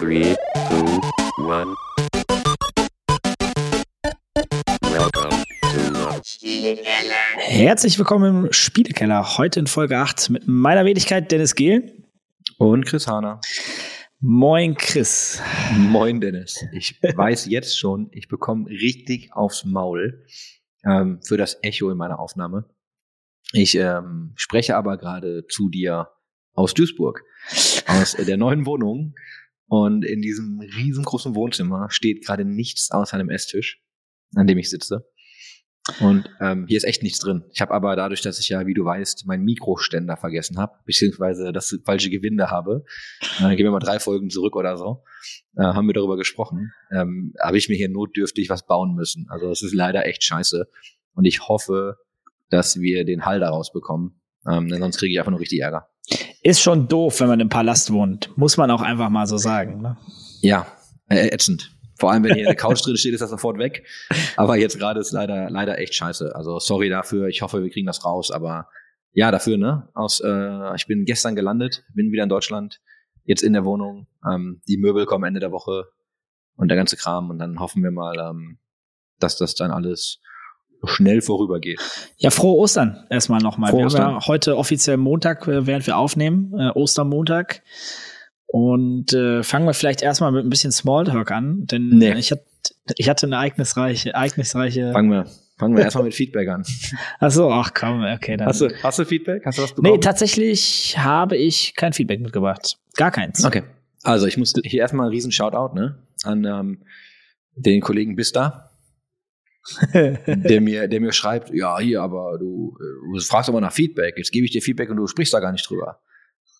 Three, two, one. Welcome to the Herzlich willkommen im Spielekeller. Heute in Folge 8 mit meiner Wenigkeit Dennis Gehl. Und Chris Hahner. Moin Chris. Moin Dennis. Ich weiß jetzt schon, ich bekomme richtig aufs Maul ähm, für das Echo in meiner Aufnahme. Ich ähm, spreche aber gerade zu dir aus Duisburg, aus der neuen Wohnung. Und in diesem riesengroßen Wohnzimmer steht gerade nichts außer einem Esstisch, an dem ich sitze. Und ähm, hier ist echt nichts drin. Ich habe aber dadurch, dass ich ja, wie du weißt, meinen Mikroständer vergessen habe, beziehungsweise das falsche Gewinde habe, äh, gehen wir mal drei Folgen zurück oder so, äh, haben wir darüber gesprochen, ähm, habe ich mir hier notdürftig was bauen müssen. Also es ist leider echt scheiße. Und ich hoffe, dass wir den Hall daraus bekommen. Ähm, denn sonst kriege ich einfach nur richtig Ärger. Ist schon doof, wenn man im Palast wohnt. Muss man auch einfach mal so sagen. Ne? Ja, äh, ätzend. Vor allem, wenn hier eine Couch drin steht, ist das sofort weg. Aber jetzt gerade ist leider, leider echt scheiße. Also sorry dafür. Ich hoffe, wir kriegen das raus. Aber ja, dafür, ne? Aus, äh, ich bin gestern gelandet, bin wieder in Deutschland, jetzt in der Wohnung. Ähm, die Möbel kommen Ende der Woche und der ganze Kram. Und dann hoffen wir mal, ähm, dass das dann alles schnell vorübergeht. Ja, frohe Ostern erstmal nochmal. Frohe Wir Ostern. haben ja heute offiziell Montag, äh, während wir aufnehmen, äh, Ostermontag. Und äh, fangen wir vielleicht erstmal mit ein bisschen Smalltalk an, denn Nee. ich, hat, ich hatte eine ereignisreiche, ereignisreiche. Fangen wir, fangen wir erstmal mit Feedback an. Ach so, ach komm, okay, dann. Hast du, hast du Feedback? Hast du was bekommen? nee, tatsächlich habe ich kein Feedback mitgebracht. Gar keins. Okay. Also ich muss hier erstmal einen riesen Shoutout ne, an ähm, den Kollegen Bista, der mir, der mir schreibt, ja, hier, aber du, äh, du fragst aber nach Feedback. Jetzt gebe ich dir Feedback und du sprichst da gar nicht drüber.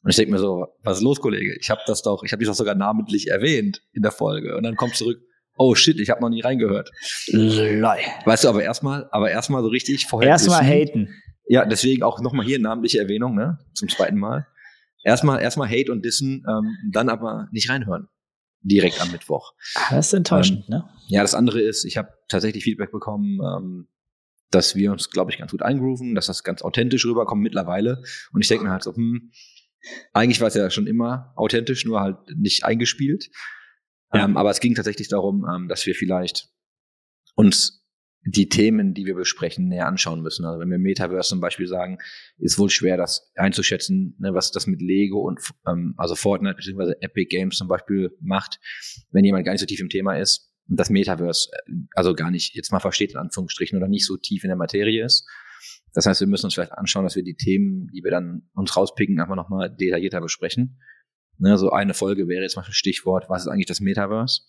Und ich denke mir so, was ist los, Kollege? Ich habe das doch, ich habe dich doch sogar namentlich erwähnt in der Folge. Und dann kommt zurück, oh shit, ich habe noch nie reingehört. Lol. Weißt du, aber erstmal, aber erstmal so richtig vorher. Erstmal haten. Ja, deswegen auch nochmal hier namentliche Erwähnung, ne? Zum zweiten Mal. Erstmal, erstmal Hate und Dissen, ähm, dann aber nicht reinhören. Direkt am Mittwoch. Ah, Das ist enttäuschend, ne? Ja, das andere ist, ich habe tatsächlich Feedback bekommen, ähm, dass wir uns, glaube ich, ganz gut eingrooven, dass das ganz authentisch rüberkommt mittlerweile. Und ich denke mir halt so, hm, eigentlich war es ja schon immer authentisch, nur halt nicht eingespielt. Ja. Ähm, aber es ging tatsächlich darum, ähm, dass wir vielleicht uns die Themen, die wir besprechen, näher anschauen müssen. Also wenn wir Metaverse zum Beispiel sagen, ist wohl schwer, das einzuschätzen, ne, was das mit Lego und ähm, also Fortnite bzw. Epic Games zum Beispiel macht, wenn jemand gar nicht so tief im Thema ist und das Metaverse äh, also gar nicht jetzt mal versteht in Anführungsstrichen oder nicht so tief in der Materie ist. Das heißt, wir müssen uns vielleicht anschauen, dass wir die Themen, die wir dann uns rauspicken, einfach nochmal detaillierter besprechen. Ne, so eine Folge wäre jetzt mal ein Stichwort, was ist eigentlich das Metaverse?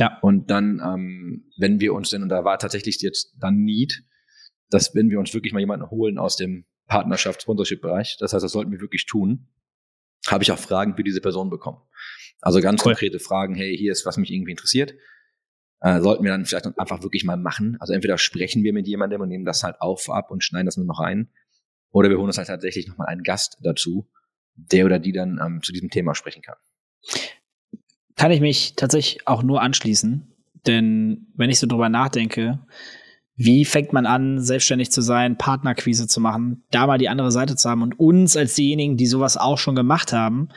Ja. Und dann, ähm, wenn wir uns denn, und da war tatsächlich jetzt dann Need, dass wenn wir uns wirklich mal jemanden holen aus dem Partnerschaft-Sponsorship-Bereich, das heißt, das sollten wir wirklich tun, habe ich auch Fragen für diese Person bekommen. Also ganz Cool. konkrete Fragen, hey, hier ist, was mich irgendwie interessiert. Äh, sollten wir dann vielleicht einfach wirklich mal machen. Also entweder sprechen wir mit jemandem und nehmen das halt auf ab und schneiden das nur noch ein. Oder wir holen uns halt tatsächlich nochmal einen Gast dazu, der oder die dann ähm, zu diesem Thema sprechen kann. Kann ich mich tatsächlich auch nur anschließen. Denn wenn ich so drüber nachdenke, wie fängt man an, selbstständig zu sein, Partnerquise zu machen, da mal die andere Seite zu haben und uns als diejenigen, die sowas auch schon gemacht haben,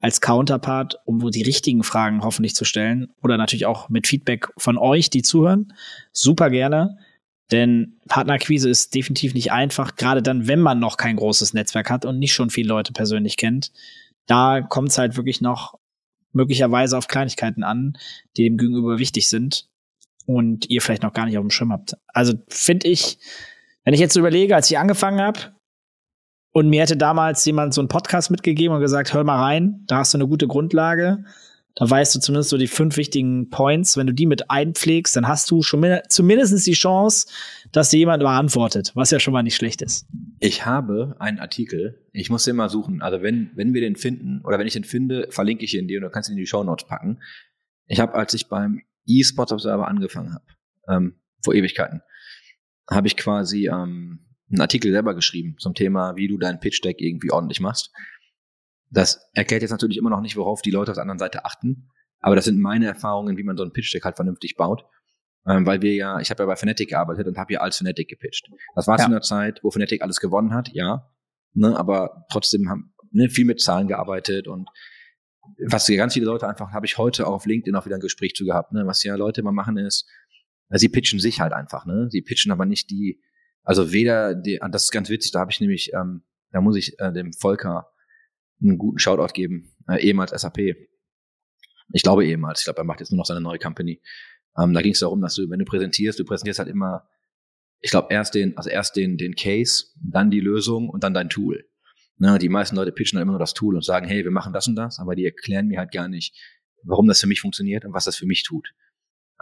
als Counterpart, um wo die richtigen Fragen hoffentlich zu stellen oder natürlich auch mit Feedback von euch, die zuhören, super gerne. Denn Partnerquise ist definitiv nicht einfach, gerade dann, wenn man noch kein großes Netzwerk hat und nicht schon viele Leute persönlich kennt. Da kommt es halt wirklich noch möglicherweise auf Kleinigkeiten an, die dem Gegenüber wichtig sind und ihr vielleicht noch gar nicht auf dem Schirm habt. Also finde ich, wenn ich jetzt so überlege, als ich angefangen habe und mir hätte damals jemand so einen Podcast mitgegeben und gesagt, hör mal rein, da hast du eine gute Grundlage, da weißt du zumindest so die fünf wichtigen Points. Wenn du die mit einpflegst, dann hast du schon min- zumindest die Chance, dass dir jemand beantwortet, was ja schon mal nicht schlecht ist. Ich habe einen Artikel, ich muss den mal suchen. Also wenn, wenn wir den finden, oder wenn ich den finde, verlinke ich ihn dir und du kannst ihn in die Show Notes packen. Ich habe, als ich beim eSports Observer angefangen habe, ähm, vor Ewigkeiten, habe ich quasi ähm, einen Artikel selber geschrieben zum Thema, wie du deinen Pitch Deck irgendwie ordentlich machst. Das erklärt jetzt natürlich immer noch nicht, worauf die Leute auf der anderen Seite achten. Aber das sind meine Erfahrungen, wie man so ein Pitch Deck halt vernünftig baut. Ähm, weil wir ja, ich habe ja bei Fnatic gearbeitet und habe ja als Fnatic gepitcht. Das war Ja. zu einer Zeit, wo Fnatic alles gewonnen hat, ja. Ne, aber trotzdem haben ne, viel mit Zahlen gearbeitet und was ganz viele Leute einfach, habe ich heute auch auf LinkedIn auch wieder ein Gespräch zu gehabt, ne? was ja Leute immer machen ist, sie pitchen sich halt einfach, ne? Sie pitchen aber nicht die, also weder, die, das ist ganz witzig, da habe ich nämlich, ähm, da muss ich äh, dem Volker einen guten Shoutout geben, äh, ehemals SAP. Ich glaube ehemals, ich glaube, er macht jetzt nur noch seine neue Company. Ähm, da ging es darum, dass du, wenn du präsentierst, du präsentierst halt immer, ich glaube, erst den, also erst den, den Case, dann die Lösung und dann dein Tool. Ne, die meisten Leute pitchen halt immer nur das Tool und sagen, hey, wir machen das und das, aber die erklären mir halt gar nicht, warum das für mich funktioniert und was das für mich tut.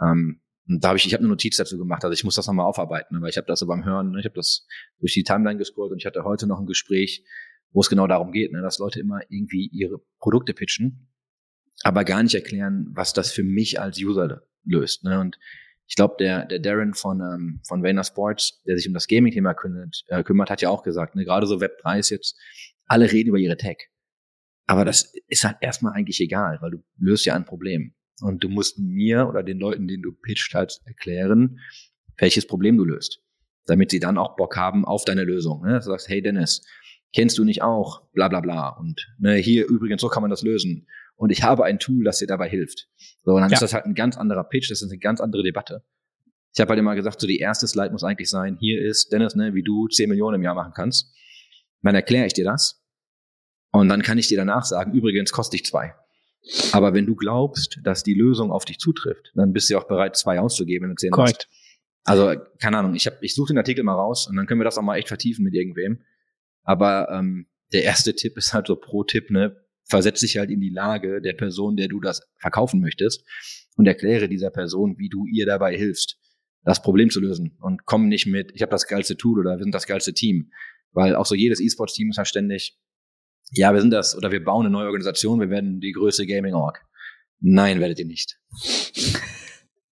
Ähm, und da habe ich, ich habe eine Notiz dazu gemacht, also ich muss das nochmal aufarbeiten, aber ich habe das so beim Hören, ne, ich habe das durch die Timeline gescrollt und ich hatte heute noch ein Gespräch, wo es genau darum geht, ne, dass Leute immer irgendwie ihre Produkte pitchen, aber gar nicht erklären, was das für mich als User löst. Ne? Und ich glaube, der, der Darren von, ähm, von Vayner Sports, der sich um das Gaming-Thema kümmert, äh, kümmert, hat ja auch gesagt, ne, gerade so Web 3 ist jetzt, alle reden über ihre Tech. Aber das ist halt erstmal eigentlich egal, weil du löst ja ein Problem. Und du musst mir oder den Leuten, denen du pitcht, halt erklären, welches Problem du löst. Damit sie dann auch Bock haben auf deine Lösung. Ne? Du sagst, hey Dennis, kennst du nicht auch? Bla bla bla. Und ne, hier übrigens, so kann man das lösen. Und ich habe ein Tool, das dir dabei hilft. So, und dann ja. ist das halt ein ganz anderer Pitch, das ist eine ganz andere Debatte. Ich habe halt immer gesagt, so die erste Slide muss eigentlich sein, hier ist Dennis, ne, wie du 10 Millionen im Jahr machen kannst. Dann erkläre ich dir das. Und dann kann ich dir danach sagen, übrigens kostet dich zwei. Aber wenn du glaubst, dass die Lösung auf dich zutrifft, dann bist du auch bereit, zwei auszugeben, wenn du zehn Korrekt. hast. Also, keine Ahnung, ich, hab, ich suche den Artikel mal raus und dann können wir das auch mal echt vertiefen mit irgendwem. Aber ähm, der erste Tipp ist halt so pro Tipp, ne, versetz dich halt in die Lage der Person, der du das verkaufen möchtest und erkläre dieser Person, wie du ihr dabei hilfst, das Problem zu lösen. Und komm nicht mit, ich habe das geilste Tool oder wir sind das geilste Team. Weil auch so jedes E-Sports-Team ist halt ständig, ja, wir sind das oder wir bauen eine neue Organisation, wir werden die größte Gaming-Org. Nein, werdet ihr nicht.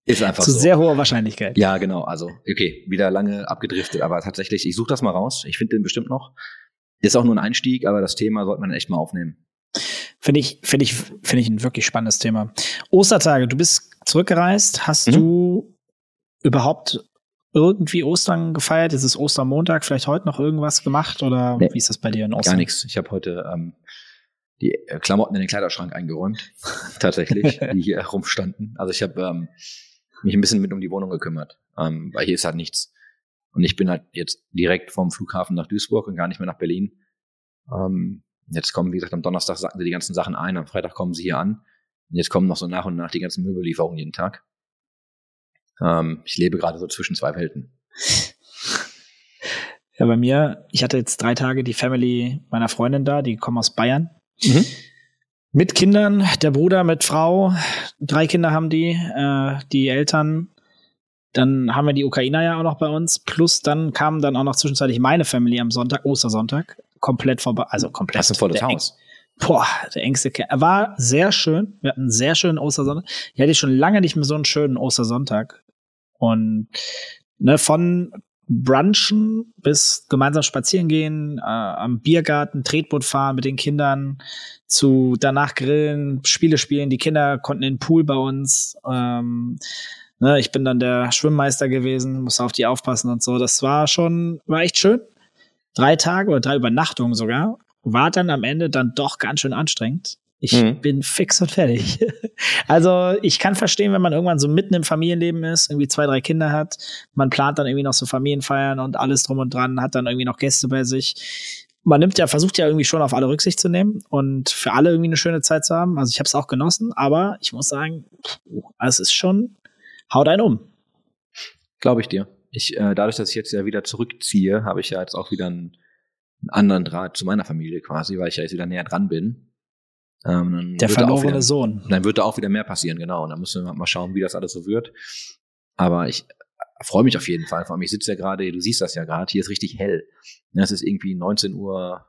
Ist einfach Zu so. sehr hoher Wahrscheinlichkeit. Ja, genau. Also, okay, wieder lange abgedriftet, aber tatsächlich, ich suche das mal raus. Ich finde den bestimmt noch. Ist auch nur ein Einstieg, aber das Thema sollte man echt mal aufnehmen. Finde ich, finde ich, finde ich ein wirklich spannendes Thema. Ostertage, du bist zurückgereist. Hast Mhm. du überhaupt irgendwie Ostern gefeiert? Ist es Ostermontag? Vielleicht heute noch irgendwas gemacht? Oder Nee. wie ist das bei dir in Ostern? Gar nichts. Ich habe heute ähm, die äh, Klamotten in den Kleiderschrank eingeräumt, tatsächlich, die hier rumstanden. Also ich habe ähm, mich ein bisschen mit um die Wohnung gekümmert, ähm, weil hier ist halt nichts. Und ich bin halt jetzt direkt vom Flughafen nach Duisburg und gar nicht mehr nach Berlin. Ähm, jetzt kommen, wie gesagt, am Donnerstag sacken sie die ganzen Sachen ein, am Freitag kommen sie hier an. Und jetzt kommen noch so nach und nach die ganzen Möbellieferungen jeden Tag. Ähm, ich lebe gerade so zwischen zwei Welten. Ja, bei mir, ich hatte jetzt drei Tage die Family meiner Freundin da, die kommen aus Bayern. Mhm. Mit Kindern, der Bruder mit Frau, drei Kinder haben die, äh, die Eltern. Dann haben wir die Ukrainer ja auch noch bei uns. Plus dann kam dann auch noch zwischenzeitlich meine Family am Sonntag, Ostersonntag, komplett vorbei. Also komplett. Hast du volles Der Haus? Boah, der engste Kerl. Er war sehr schön. Wir hatten einen sehr schönen Ostersonntag. Ich hatte schon lange nicht mehr so einen schönen Ostersonntag. Und ne, von Brunchen bis gemeinsam spazieren gehen, äh, am Biergarten, Tretboot fahren mit den Kindern, zu danach grillen, Spiele spielen. Die Kinder konnten in den Pool bei uns. Ähm, ne, ich bin dann der Schwimmmeister gewesen, musste auf die aufpassen und so. Das war schon, war echt schön. Drei Tage oder drei Übernachtungen sogar. War dann am Ende dann doch ganz schön anstrengend. Ich Mhm. bin fix und fertig. also ich kann verstehen, wenn man irgendwann so mitten im Familienleben ist, irgendwie zwei, drei Kinder hat, man plant dann irgendwie noch so Familienfeiern und alles drum und dran, hat dann irgendwie noch Gäste bei sich. Man nimmt ja, versucht ja irgendwie schon auf alle Rücksicht zu nehmen und für alle irgendwie eine schöne Zeit zu haben. Also ich habe es auch genossen, aber ich muss sagen, es ist schon, haut einen um. Glaube ich dir. Ich, äh, dadurch, dass ich jetzt ja wieder zurückziehe, habe ich ja jetzt auch wieder einen, einen anderen Draht zu meiner Familie quasi, weil ich ja jetzt wieder näher dran bin. Ähm, dann Der verlorene wieder, Sohn. Dann wird da auch wieder mehr passieren, genau. Und dann müssen wir mal schauen, wie das alles so wird. Aber ich freue mich auf jeden Fall. Vor allem, ich sitze ja gerade, du siehst das ja gerade, hier ist richtig hell. Ja, Es ist irgendwie 19.40 Uhr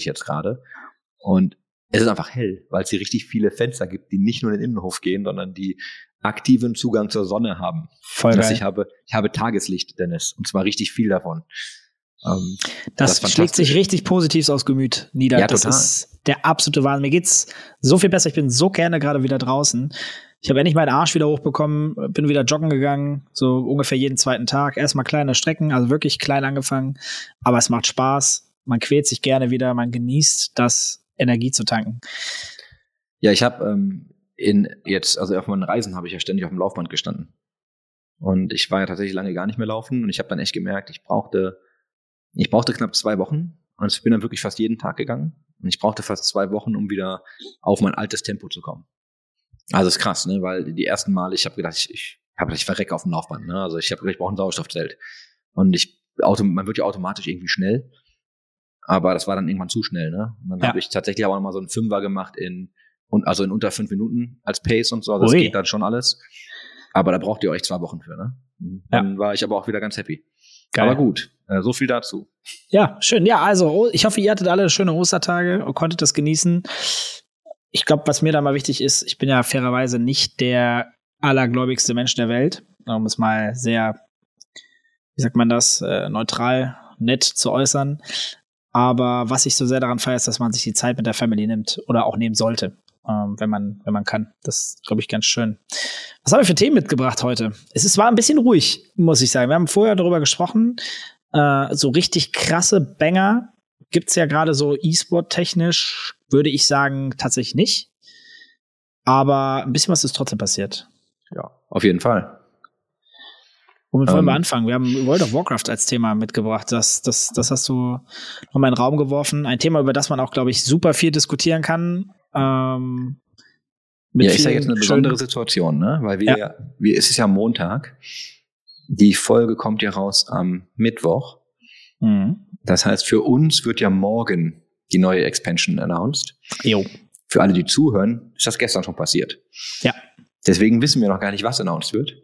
jetzt gerade. Und es ist einfach hell, weil es hier richtig viele Fenster gibt, die nicht nur in den Innenhof gehen, sondern die aktiven Zugang zur Sonne haben. Voll geil. ich habe, ich habe Tageslicht, Dennis, und zwar richtig viel davon. Ähm, Das, das schlägt sich richtig positiv aufs Gemüt nieder. Ja, das total. ist der absolute Wahnsinn. Mir geht's so viel besser. Ich bin so gerne gerade wieder draußen. Ich habe endlich meinen Arsch wieder hochbekommen, bin wieder joggen gegangen, so ungefähr jeden zweiten Tag. Erstmal kleine Strecken, also wirklich klein angefangen, aber es macht Spaß. Man quält sich gerne wieder, man genießt das, Energie zu tanken. Ja, ich habe ähm, in jetzt, also auf meinen Reisen habe ich ja ständig auf dem Laufband gestanden. Und ich war ja tatsächlich lange gar nicht mehr laufen und ich habe dann echt gemerkt, ich brauchte, ich brauchte knapp zwei Wochen und ich bin dann wirklich fast jeden Tag gegangen und ich brauchte fast zwei Wochen, um wieder auf mein altes Tempo zu kommen. Also ist krass, ne? Weil die ersten Male, ich habe gedacht, ich, ich habe ich verrecke auf dem Laufband, ne? Also ich habe gedacht, ich brauche ein Sauerstoffzelt. Und ich, auto, man wird ja automatisch irgendwie schnell. Aber das war dann irgendwann zu schnell, ne? Und dann Ja. habe ich tatsächlich aber noch mal so einen Fünfer gemacht in, und also in unter fünf Minuten als Pace und so. Also das Ui. geht dann schon alles. Aber da braucht ihr euch zwei Wochen für, ne? Dann war ich aber auch wieder ganz happy. Geil. Aber gut, äh, so viel dazu. Ja, schön. Ja, also oh, ich hoffe, ihr hattet alle schöne Ostertage und konntet das genießen. Ich glaube, was mir da mal wichtig ist, ich bin ja fairerweise nicht der allergläubigste Mensch der Welt, um es mal sehr, wie sagt man das, äh, neutral, nett zu äußern. Aber was ich so sehr daran feiere, ist, dass man sich die Zeit mit der Family nimmt oder auch nehmen sollte, ähm, wenn man, wenn man kann. Das ist, glaube ich, ganz schön. Was haben wir für Themen mitgebracht heute? Es ist, war ein bisschen ruhig, muss ich sagen. Wir haben vorher darüber gesprochen, äh, so richtig krasse Banger gibt's ja gerade so E-Sport-technisch, würde ich sagen, tatsächlich nicht. Aber ein bisschen was ist trotzdem passiert. Ja, auf jeden Fall. Womit wollen wir Ähm. anfangen? Wir haben World of Warcraft als Thema mitgebracht. Das, das, das hast du nochmal in den Raum geworfen. Ein Thema, über das man auch, glaube ich, super viel diskutieren kann. Ähm, ja, ist ja jetzt eine besondere Situation, ne? Weil wir, Ja. wir, es ist ja Montag. Die Folge kommt ja raus am Mittwoch. Mhm. Das heißt, für uns wird ja morgen die neue Expansion announced. Jo. Für alle, die zuhören, ist das gestern schon passiert. Ja. Deswegen wissen wir noch gar nicht, was announced wird.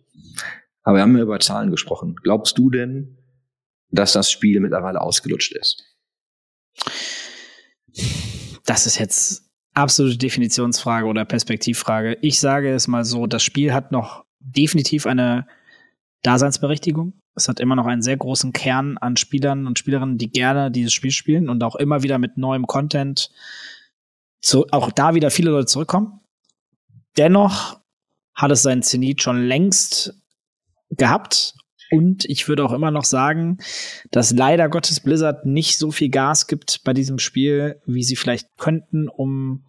Aber wir haben ja über Zahlen gesprochen. Glaubst du denn, dass das Spiel mittlerweile ausgelutscht ist? Das ist jetzt absolute Definitionsfrage oder Perspektivfrage. Ich sage es mal so, das Spiel hat noch definitiv eine Daseinsberechtigung. Es hat immer noch einen sehr großen Kern an Spielern und Spielerinnen, die gerne dieses Spiel spielen und auch immer wieder mit neuem Content zu, auch da wieder viele Leute zurückkommen. Dennoch hat es seinen Zenit schon längst gehabt. Und ich würde auch immer noch sagen, dass leider Gottes Blizzard nicht so viel Gas gibt bei diesem Spiel, wie sie vielleicht könnten, um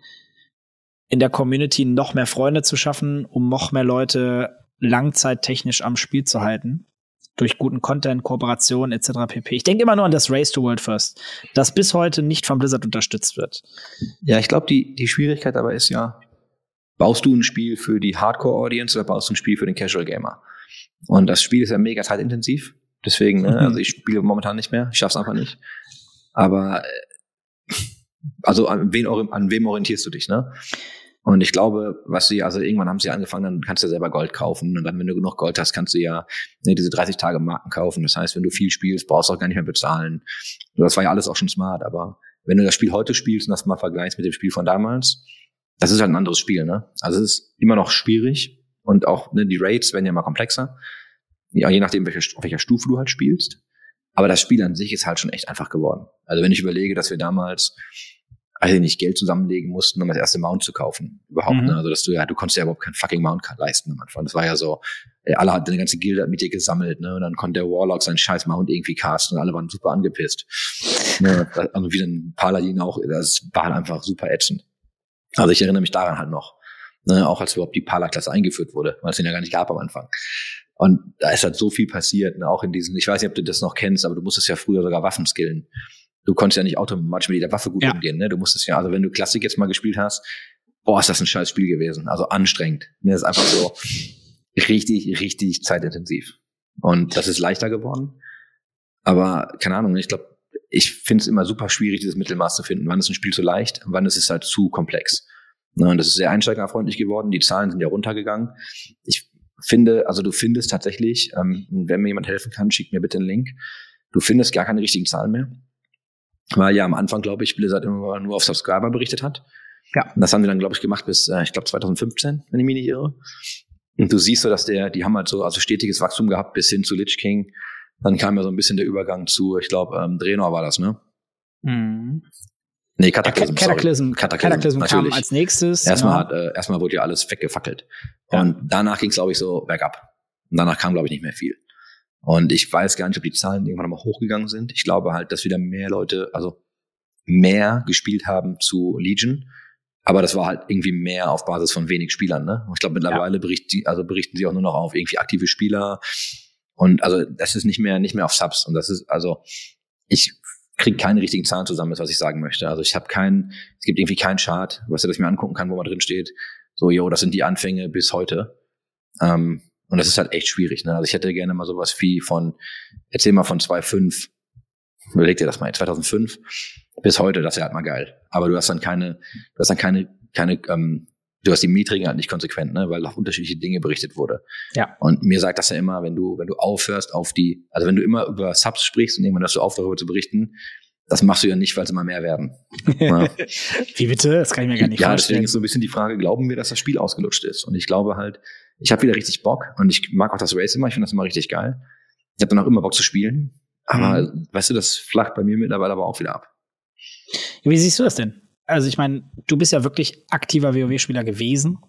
in der Community noch mehr Freunde zu schaffen, um noch mehr Leute langzeittechnisch am Spiel zu halten. Durch guten Content, Kooperation etc. pp. Ich denke immer nur an das Race to World First, das bis heute nicht von Blizzard unterstützt wird. Ja, ich glaube, die, die Schwierigkeit dabei ist ja, baust du ein Spiel für die Hardcore-Audience oder baust du ein Spiel für den Casual-Gamer? Und das Spiel ist ja mega zeitintensiv. Deswegen, ne, Mhm. also ich spiele momentan nicht mehr. Ich schaff's einfach nicht. Aber äh, also an, wen, an wem orientierst du dich, ne? Und ich glaube, was sie, also irgendwann haben sie angefangen, dann kannst du selber Gold kaufen. Und dann, wenn du genug Gold hast, kannst du ja ne, diese 30 Tage Marken kaufen. Das heißt, wenn du viel spielst, brauchst du auch gar nicht mehr bezahlen. Das war ja alles auch schon smart, aber wenn du das Spiel heute spielst und das mal vergleichst mit dem Spiel von damals, das ist halt ein anderes Spiel, ne? Also es ist immer noch schwierig und auch ne, die Rates werden ja mal komplexer. Ja, je nachdem, welche, auf welcher Stufe du halt spielst. Aber das Spiel an sich ist halt schon echt einfach geworden. Also wenn ich überlege, dass wir damals, also nicht Geld zusammenlegen mussten, um das erste Mount zu kaufen. Überhaupt, Mhm. ne? Also dass du ja, du konntest ja überhaupt kein fucking Mount leisten am Anfang. Das war ja so, alle hatten eine ganze Gilde mit dir gesammelt, ne? Und dann konnte der Warlock seinen scheiß Mount irgendwie casten und alle waren super angepisst. ne? Also wie dann Paladin auch, das war halt einfach super ätzend. Also ich erinnere mich daran halt noch. Ne, auch als überhaupt die Pala-Klasse eingeführt wurde, weil es den ja gar nicht gab am Anfang. Und da ist halt so viel passiert, ne, auch in diesen, ich weiß nicht, ob du das noch kennst, aber du musstest ja früher sogar Waffen skillen. Du konntest ja nicht automatisch mit jeder Waffe gut Ja. umgehen, ne? Du musstest ja, also wenn du Klassik jetzt mal gespielt hast, boah, ist das ein scheiß Spiel gewesen. Also anstrengend. Ne, das ist einfach so richtig, richtig zeitintensiv. Und das ist leichter geworden. Aber keine Ahnung, ich glaube, ich finde es immer super schwierig, dieses Mittelmaß zu finden. Wann ist ein Spiel zu leicht wann ist es halt zu komplex. Ne, und das ist sehr einsteigerfreundlich geworden. Die Zahlen sind ja runtergegangen. Ich finde, also du findest tatsächlich, ähm, wenn mir jemand helfen kann, schickt mir bitte einen Link. Du findest gar keine richtigen Zahlen mehr. Weil ja am Anfang, glaube ich, Blizzard immer nur auf Subscriber berichtet hat. Ja. Und das haben sie dann, glaube ich, gemacht bis, äh, ich glaube, 2015, wenn ich mich nicht irre. Und du siehst so, dass der, die haben halt so also stetiges Wachstum gehabt bis hin zu Lich King. Dann kam ja so ein bisschen der Übergang zu, ich glaube, ähm, Draenor war das, ne? Mhm. Nee, Cataclysm. Cataclysm, Cataclysm, Cataclysm kam als nächstes. Erstmal, hat, äh, erstmal wurde ja alles weggefackelt. Ja. Und danach ging es, glaube ich, so bergab. Und danach kam, glaube ich, nicht mehr viel. Und ich weiß gar nicht, ob die Zahlen irgendwann mal hochgegangen sind. Ich glaube halt, dass wieder mehr Leute, also mehr gespielt haben zu Legion, Aber das war halt irgendwie mehr auf Basis von wenig Spielern. Ne? Und ich glaube, mittlerweile berichten, also berichten sie auch nur noch auf irgendwie aktive Spieler. Und also das ist nicht mehr nicht mehr auf Subs. Und das ist also ich kriege keine richtigen Zahlen zusammen, ist was ich sagen möchte. Also ich habe keinen, es gibt irgendwie keinen Chart, was ich mir angucken kann, wo man drin steht. So, jo, das sind die Anfänge bis heute. Ähm, und das ist halt echt schwierig. Ne? Also ich hätte gerne mal sowas wie von, erzähl mal von 2.5, überleg dir das mal, 2005 bis heute, das wäre halt mal geil. Aber du hast dann keine, du hast dann keine, keine, ähm, du hast die Metriken halt nicht konsequent, ne, weil auch unterschiedliche Dinge berichtet wurde. Ja. Und mir sagt das ja immer, wenn du, wenn du aufhörst auf die, also wenn du immer über Subs sprichst und irgendwann hast du auf, darüber zu berichten, das machst du ja nicht, weil es immer mehr werden. Ja. Wie bitte? Das kann ich mir gar nicht ja, vorstellen. deswegen ist so ein bisschen die Frage, glauben wir, dass das Spiel ausgelutscht ist? Und ich glaube halt, ich habe wieder richtig Bock und ich mag auch das Race immer, ich finde das immer richtig geil. Ich habe dann auch immer Bock zu spielen. Aber Mhm. weißt du, das flacht bei mir mittlerweile aber auch wieder ab. Wie siehst du das denn? Also ich meine, du bist ja wirklich aktiver WoW-Spieler gewesen.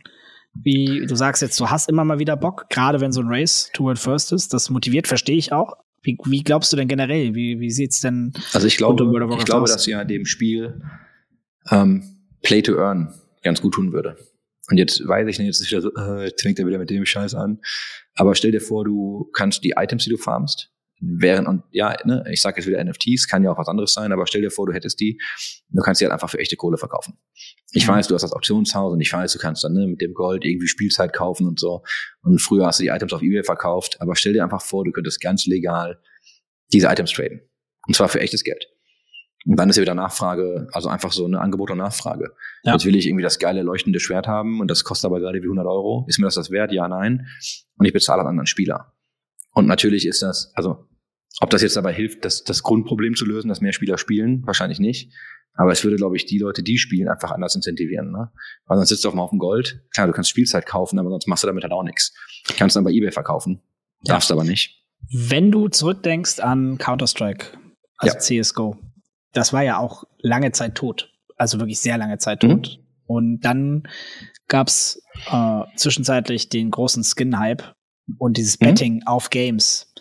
Wie du sagst jetzt, du hast immer mal wieder Bock, gerade wenn so ein Race Toward First ist. Das motiviert, verstehe ich auch. Wie, wie glaubst du denn generell? Wie, wie sieht's denn? Also ich glaube, World ich glaube, aus. dass ja dem Spiel ähm, Play to Earn ganz gut tun würde. Und jetzt weiß ich nicht, jetzt ist wieder so, äh, jetzt fängt er wieder mit dem Scheiß an. Aber stell dir vor, du kannst die Items, die du farmst, während, und ja, ne, ich sage jetzt wieder NFTs, kann ja auch was anderes sein, aber stell dir vor, du hättest die, du kannst die halt einfach für echte Kohle verkaufen. Ich Mhm. weiß, du hast das Auktionshaus und ich weiß, du kannst dann ne, mit dem Gold irgendwie Spielzeit kaufen und so. Und früher hast du die Items auf Ebay verkauft, aber stell dir einfach vor, du könntest ganz legal diese Items traden. Und zwar für echtes Geld. Und dann ist ja wieder Nachfrage, also einfach so eine Angebot und Nachfrage. Ja. Jetzt will ich irgendwie das geile leuchtende Schwert haben und das kostet aber gerade wie 100 Euro. Ist mir das das wert? Ja, nein. Und ich bezahle an anderen Spieler. Und natürlich ist das, also ob das jetzt dabei hilft, das, das Grundproblem zu lösen, dass mehr Spieler spielen, wahrscheinlich nicht. Aber es würde, glaube ich, die Leute, die spielen, einfach anders incentivieren. Ne? Weil sonst sitzt du auf dem Haufen Gold. Klar, du kannst Spielzeit kaufen, aber sonst machst du damit halt auch nichts. Kannst dann bei Ebay verkaufen. Ja. Darfst aber nicht. Wenn du zurückdenkst an Counter-Strike, also Ja. CSGO, das war ja auch lange Zeit tot. Also wirklich sehr lange Zeit tot. Und dann gab's äh, zwischenzeitlich den großen Skin-Hype und dieses Mhm. Betting auf Games.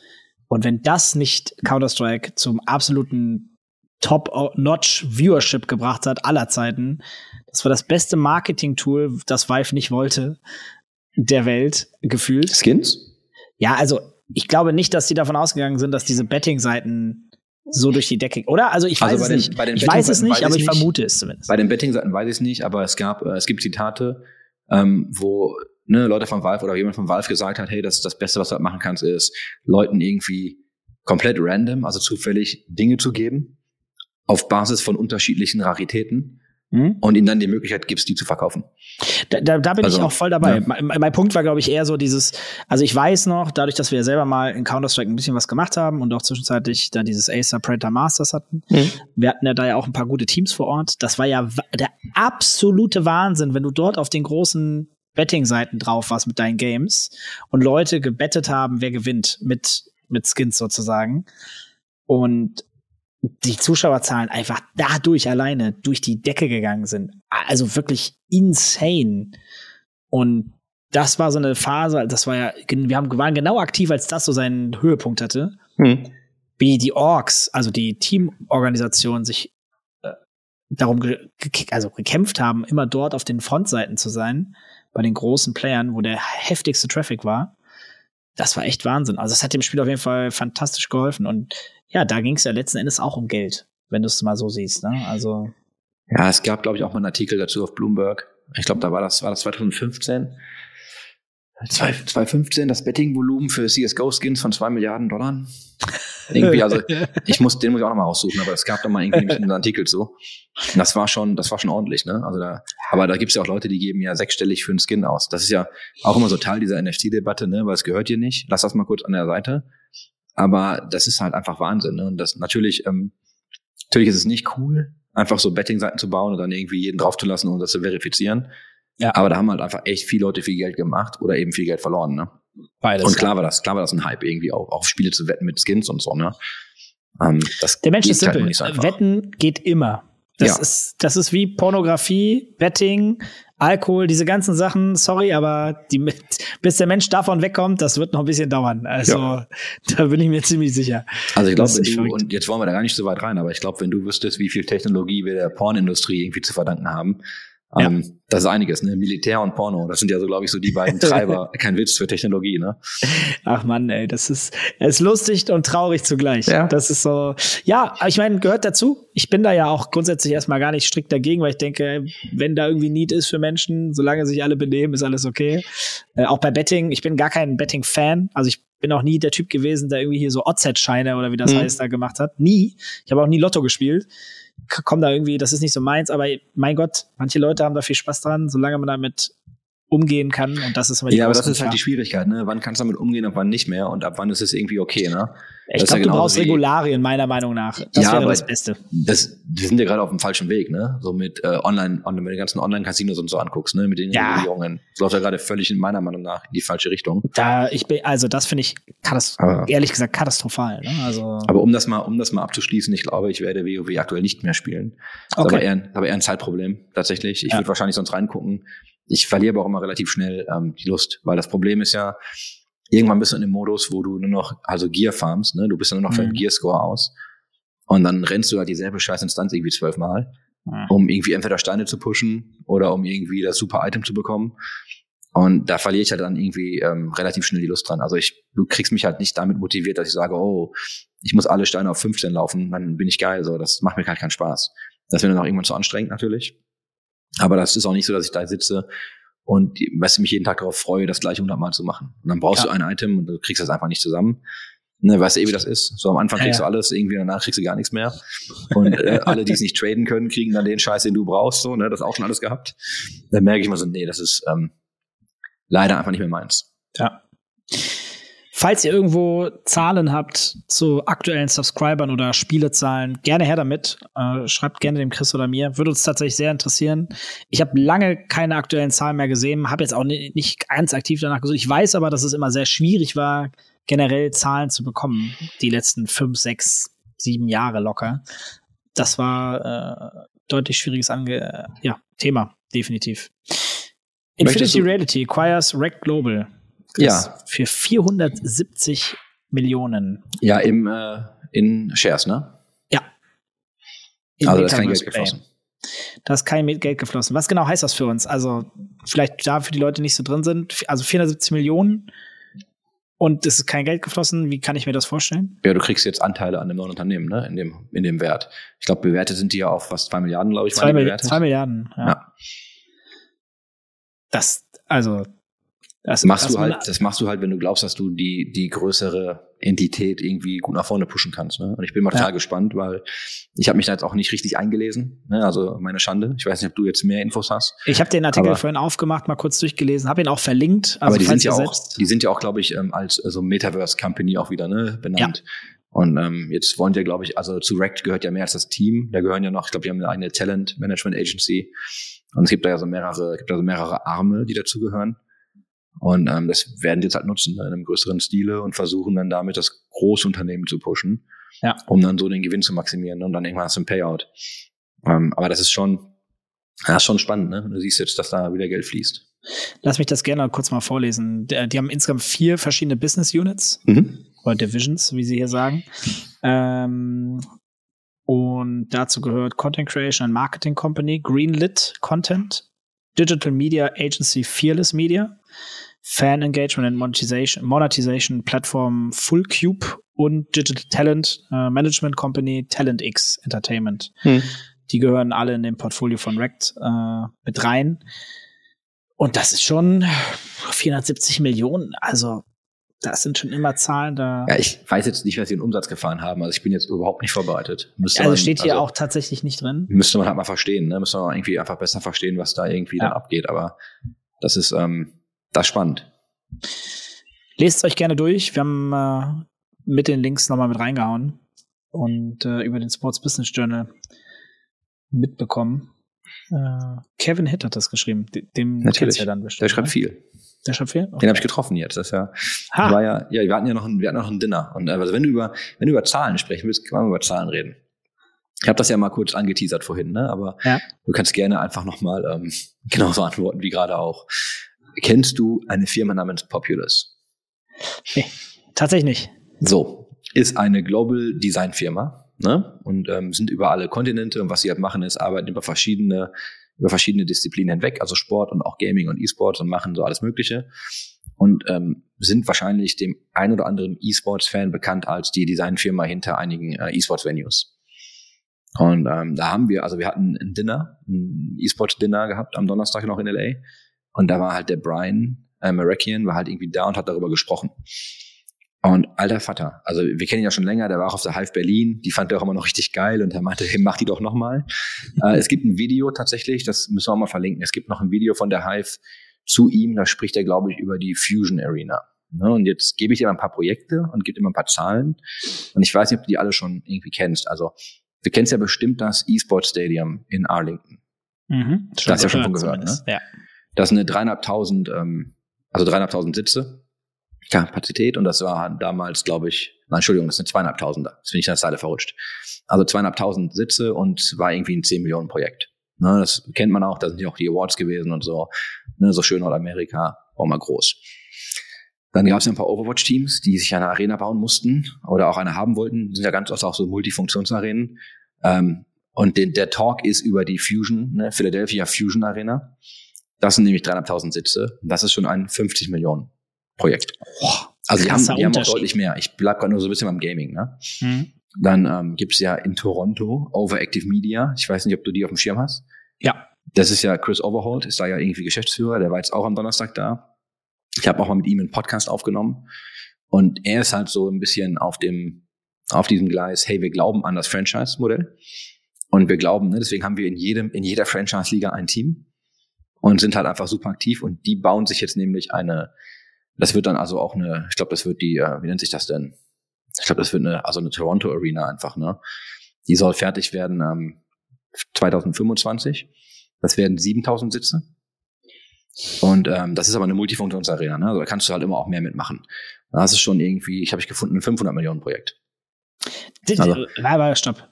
Und wenn das nicht Counter-Strike zum absoluten Top-Notch-Viewership gebracht hat aller Zeiten, das war das beste Marketing-Tool, das Valve nicht wollte, der Welt gefühlt. Skins? Ja, also ich glaube nicht, dass die davon ausgegangen sind, dass diese Betting-Seiten so durch die Decke, oder? Also ich weiß Also es den- nicht. ich weiß es nicht, weiß aber ich ich nicht. vermute es zumindest. Bei den Betting-Seiten weiß ich es nicht, aber es gab, äh, es gibt Zitate, ähm, wo ne, Leute von Valve oder jemand von Valve gesagt hat, hey, das das Beste, was du halt machen kannst, ist Leuten irgendwie komplett random, also zufällig Dinge zu geben auf Basis von unterschiedlichen Raritäten Hm? und ihnen dann die Möglichkeit gibst, die zu verkaufen. Da, da, da bin ich Also, auch voll dabei. ja. Mein, mein Punkt war, glaube ich, eher so dieses, also ich weiß noch, dadurch, dass wir ja selber mal in Counter-Strike ein bisschen was gemacht haben und auch zwischenzeitlich da dieses Acer Predator Masters hatten, wir hatten ja da ja auch ein paar gute Teams vor Ort. Das war ja der absolute Wahnsinn, wenn du dort auf den großen Betting-Seiten drauf warst mit deinen Games und Leute gebettet haben, wer gewinnt mit, mit Skins sozusagen. Und die Zuschauerzahlen einfach dadurch alleine durch die Decke gegangen sind. Also wirklich insane. Und das war so eine Phase, das war ja, wir haben, waren genau aktiv, als das so seinen Höhepunkt hatte wie die Orks, also die Teamorganisation, sich äh, darum ge also gekämpft haben, immer dort auf den Frontseiten zu sein, bei den großen Playern, wo der heftigste Traffic war. Das war echt Wahnsinn. Also es hat dem Spiel auf jeden Fall fantastisch geholfen. Und ja, da ging es ja letzten Endes auch um Geld, wenn du es mal so siehst. Ne? Also Ja, es gab, glaube ich, auch mal einen Artikel dazu auf Bloomberg. Ich glaube, da war das, war das 2015. 2015 das Betting-Volumen für CSGO-Skins von 2 Milliarden Dollar. Irgendwie, also ich muss, den muss ich auch noch mal raussuchen, aber es gab da mal irgendwie einen Artikel so. Und das war schon, das war schon ordentlich, ne? Also da, aber da gibt's ja auch Leute, die geben ja sechsstellig für einen Skin aus. Das ist ja auch immer so Teil dieser NFT-Debatte, ne? Weil es gehört dir nicht. Lass das mal kurz an der Seite. Aber das ist halt einfach Wahnsinn, ne? Und das natürlich, ähm, natürlich ist es nicht cool, einfach so Betting-Seiten zu bauen und dann irgendwie jeden draufzulassen und das zu verifizieren. Ja. Aber da haben halt einfach echt viele Leute viel Geld gemacht oder eben viel Geld verloren, ne? Beides. Und klar war das, klar war das ein Hype irgendwie auch, auf Spiele zu wetten mit Skins und so, ne? Ähm, das Der Mensch ist halt simpel. nicht so. Wetten geht immer. Das, Ja. ist, das ist wie Pornografie, Betting, Alkohol, diese ganzen Sachen. Sorry, aber die, bis der Mensch davon wegkommt, das wird noch ein bisschen dauern. Also da bin ich mir ziemlich sicher. Also ich glaube, und jetzt wollen wir da gar nicht so weit rein, aber ich glaube, wenn du wüsstest, wie viel Technologie wir der Pornindustrie irgendwie zu verdanken haben, Ja. Ähm, das ist einiges, ne? Militär und Porno, das sind ja so, glaube ich, so die beiden Treiber. Kein Witz für Technologie, ne? Ach Mann, ey, das ist, es ist lustig und traurig zugleich. Ja. Das ist so, ja, aber ich meine, gehört dazu. Ich bin da ja auch grundsätzlich erstmal gar nicht strikt dagegen, weil ich denke, wenn da irgendwie Need ist für Menschen, solange sich alle benehmen, ist alles okay. Äh, auch bei Betting, ich bin gar kein Betting-Fan. Also ich bin auch nie der Typ gewesen, der irgendwie hier so Oddset-Scheine oder wie das Mhm. heißt, da gemacht hat. Nie. Ich habe auch nie Lotto gespielt. K- Komm da irgendwie, das ist nicht so meins, aber mein Gott, manche Leute haben da viel Spaß dran, solange man damit umgehen kann. Und das ist die Ja, aber das ist halt die Schwierigkeit, ne? Wann kannst du damit umgehen und wann nicht mehr und ab wann ist es irgendwie okay, ne? Ich glaube, ja du brauchst Regularien, meiner Meinung nach. Das Ja, wäre aber- das Beste. Das, wir sind ja gerade auf dem falschen Weg, ne? So mit äh, Online, du die ganzen Online-Casinos und so anguckst, ne? Mit den Ja. Regulierungen. Das läuft ja gerade völlig in meiner Meinung nach in die falsche Richtung. Da, ich bin, also das finde ich Aber- ehrlich gesagt katastrophal. Ne? Also, Aber um das mal, um das mal abzuschließen, ich glaube, ich werde WoW aktuell nicht mehr spielen. Okay. aber eher, ein- aber eher ein Zeitproblem, tatsächlich. Ich Ja. würde wahrscheinlich sonst reingucken. Ich verliere aber auch immer relativ schnell ähm, die Lust, weil das Problem ist ja, irgendwann bist du in dem Modus, wo du nur noch, also Gear farmst, ne? Du bist ja nur noch für Mhm. den Gear-Score aus. Und dann rennst du halt dieselbe Scheißinstanz irgendwie zwölfmal, ja. um irgendwie entweder Steine zu pushen oder um irgendwie das super Item zu bekommen. Und da verliere ich halt dann irgendwie ähm, relativ schnell die Lust dran. Also ich, du kriegst mich halt nicht damit motiviert, dass ich sage, oh, ich muss alle Steine auf 15 laufen, dann bin ich geil. So, das macht mir halt keinen Spaß. Das wäre dann auch irgendwann zu anstrengend natürlich. Aber das ist auch nicht so, dass ich da sitze und weißt mich jeden Tag darauf freue, das gleiche hundertmal zu machen. Und dann brauchst Ja. du ein Item und du kriegst das einfach nicht zusammen. Ne, weißt du eh, wie das ist. So am Anfang Ja, kriegst ja. du alles, irgendwie danach kriegst du gar nichts mehr. Und äh, alle, die es nicht traden können, kriegen dann den Scheiß, den du brauchst. So, ne, das auch schon alles gehabt. Dann merke ich mal so, nee, das ist ähm, leider einfach nicht mehr meins. Ja. Falls ihr irgendwo Zahlen habt zu aktuellen Subscribern oder Spielezahlen, gerne her damit. Äh, schreibt gerne dem Chris oder mir. Würde uns tatsächlich sehr interessieren. Ich habe lange keine aktuellen Zahlen mehr gesehen, habe jetzt auch ni- nicht ganz aktiv danach gesucht. Ich weiß aber, dass es immer sehr schwierig war, generell Zahlen zu bekommen. Die letzten fünf, sechs, sieben Jahre locker. Das war äh, deutlich schwieriges Ange ja, Thema, definitiv. Infinity Möchtest Reality acquires Rec Global. Ja. Für 470 Millionen. Ja, im, äh, in Shares, ne? Ja. In Also da ist kein Geld geflossen. Da ist kein Geld geflossen. Was genau heißt das für uns? Also, vielleicht da für die Leute nicht so drin sind. Also 470 Millionen und es ist kein Geld geflossen. Wie kann ich mir das vorstellen? Ja, du kriegst jetzt Anteile an dem neuen Unternehmen, ne? In dem, in dem Wert. Ich glaube, bewertet sind die ja auf fast zwei Milliarden, glaube ich, Zwei, waren die Milli bewertet. zwei Milliarden. Ja. Ja. Das, also, das machst du halt, das machst du halt, wenn du glaubst, dass du die, die größere Entität irgendwie gut nach vorne pushen kannst. Ne? Und ich bin mal total Ja. gespannt, weil ich habe mich da jetzt auch nicht richtig eingelesen. Ne? Also meine Schande. Ich weiß nicht, ob du jetzt mehr Infos hast. Ich habe den Artikel Aber- vorhin aufgemacht, mal kurz durchgelesen, habe ihn auch verlinkt. Also Aber die sind ja auch, selbst- die sind ja auch, glaube ich, ähm, als so Metaverse Company auch wieder ne, benannt. Und ähm, jetzt wollen ja, glaube ich, also zu Rect gehört ja mehr als das Team. Da gehören ja noch, ich glaube, die haben eine eigene Talent Management Agency. Und es gibt da ja so mehrere, gibt da so mehrere Arme, die dazugehören. Und ähm, das werden die jetzt halt nutzen ne, in einem größeren Stile und versuchen dann damit das Großunternehmen zu pushen, Ja. um dann so den Gewinn zu maximieren und dann irgendwann hast du ein Payout. Ähm, aber das ist schon, das ist schon spannend, ne? Du siehst jetzt, dass da wieder Geld fließt. Lass mich das gerne kurz mal vorlesen. Die, die haben insgesamt vier verschiedene Business Units Mhm. oder Divisions, wie sie hier sagen. Ähm, und dazu gehört Content Creation and Marketing Company, Greenlit Content, Digital Media Agency Fearless Media, Fan Engagement and Monetization, Monetization Plattform Fullcube und Digital Talent äh, Management Company TalentX Entertainment. Die gehören alle in dem Portfolio von Rect äh, mit rein. Und das ist schon 470 Millionen. Also, das sind schon immer Zahlen da. Ja, ich weiß jetzt nicht, was sie in Umsatz gefahren haben. Also ich bin jetzt überhaupt nicht vorbereitet. Müsste also man- steht hier also auch tatsächlich nicht drin. Müsste man halt mal verstehen, ne? Müsste man irgendwie einfach besser verstehen, was da irgendwie Ja. dann abgeht. Aber das ist, ähm, das ist spannend. Lest es euch gerne durch. Wir haben äh, mit den Links nochmal mit reingehauen und äh, über den Sports Business Journal mitbekommen. Äh, Kevin Hitt hat das geschrieben. Dem Natürlich. ja dann bestimmt. Der schreibt ne? viel. Der schreibt viel? Den habe ich getroffen jetzt. Das ja, Ha. war ja, ja, wir hatten ja noch ein, wir hatten noch ein Dinner. Und äh, also wenn du über, wenn du über Zahlen sprechen willst, können wir über Zahlen reden. Ich habe das ja mal kurz angeteasert vorhin, ne? Aber Ja. du kannst gerne einfach nochmal ähm, genauso antworten wie gerade auch. Kennst du eine Firma namens Populous? Nee, tatsächlich nicht. So, ist eine Global Design Firma, ne? Und ähm, sind über alle Kontinente und was sie halt machen ist, arbeiten über verschiedene über verschiedene Disziplinen hinweg, also Sport und auch Gaming und E-Sports und machen so alles Mögliche. Und ähm, sind wahrscheinlich dem ein oder anderen E-Sports-Fan bekannt als die Designfirma hinter einigen äh, E-Sports-Venues. Und ähm, da haben wir, also wir hatten ein Dinner, ein E-Sports-Dinner gehabt am Donnerstag noch in LA. Und da war halt der Brian äh, Marakian, war halt irgendwie da und hat darüber gesprochen. Und alter Vater, also wir kennen ihn ja schon länger, der war auch auf der Hive Berlin, die fand er auch immer noch richtig geil und er meinte, hey, mach die doch nochmal. äh, es gibt ein Video tatsächlich, das müssen wir auch mal verlinken. Es gibt noch ein Video von der Hive zu ihm, da spricht er, glaube ich, über die Fusion Arena. Ne? Und jetzt gebe ich dir mal ein paar Projekte und gebe dir mal ein paar Zahlen. Und ich weiß nicht, ob du die alle schon irgendwie kennst. Also du kennst ja bestimmt das E-Sport Stadium in Arlington. Mhm. Das hast du ja schon von gehört, ne? Ja. Das sind eine dreieinhalbtausend, ähm, also dreieinhalbtausend Sitze Kapazität und das war damals, glaube ich, nein, Entschuldigung, das sind zweieinhalbtausender. Das bin ich in der Zeile verrutscht. Also zweieinhalbtausend Sitze und war irgendwie ein 10 Millionen Projekt. Ne, das kennt man auch, da sind ja auch die Awards gewesen und so. Ne, so schön Nordamerika, auch mal groß. Dann gab es ja ein paar Overwatch-Teams, die sich eine Arena bauen mussten oder auch eine haben wollten. Das sind ja ganz oft auch so Multifunktionsarenen. Ähm, und den, der Talk ist über die Fusion, ne, Philadelphia Fusion Arena. Das sind nämlich dreieinhalbtausend Sitze. Das ist schon ein 50 Millionen Projekt. Also die haben, die haben auch deutlich mehr. Ich bleib gerade nur so ein bisschen beim Gaming. Ne? Mhm. Dann ähm, gibt's ja in Toronto Overactive Media. Ich weiß nicht, ob du die auf dem Schirm hast. Ja. Das ist ja Chris Overholt, ist da ja irgendwie Geschäftsführer. Der war jetzt auch am Donnerstag da. Ich habe auch mal mit ihm einen Podcast aufgenommen. Und er ist halt so ein bisschen auf dem, auf diesem Gleis, hey, wir glauben an das Franchise-Modell. Und wir glauben, ne, deswegen haben wir in jedem, in jeder Franchise-Liga ein Team und sind halt einfach super aktiv. Und die bauen sich jetzt nämlich eine, das wird dann also auch eine, ich glaube, das wird die, äh, wie nennt sich das denn? Ich glaube, das wird eine, also eine Toronto Arena einfach, ne? Die soll fertig werden ähm, 2025. Das werden 7000 Sitze. Und ähm, das ist aber eine Multifunktionsarena, ne? Also da kannst du halt immer auch mehr mitmachen. Das ist schon irgendwie, ich habe ich gefunden, ein 500 Millionen Projekt. Die- Also- Aber stopp.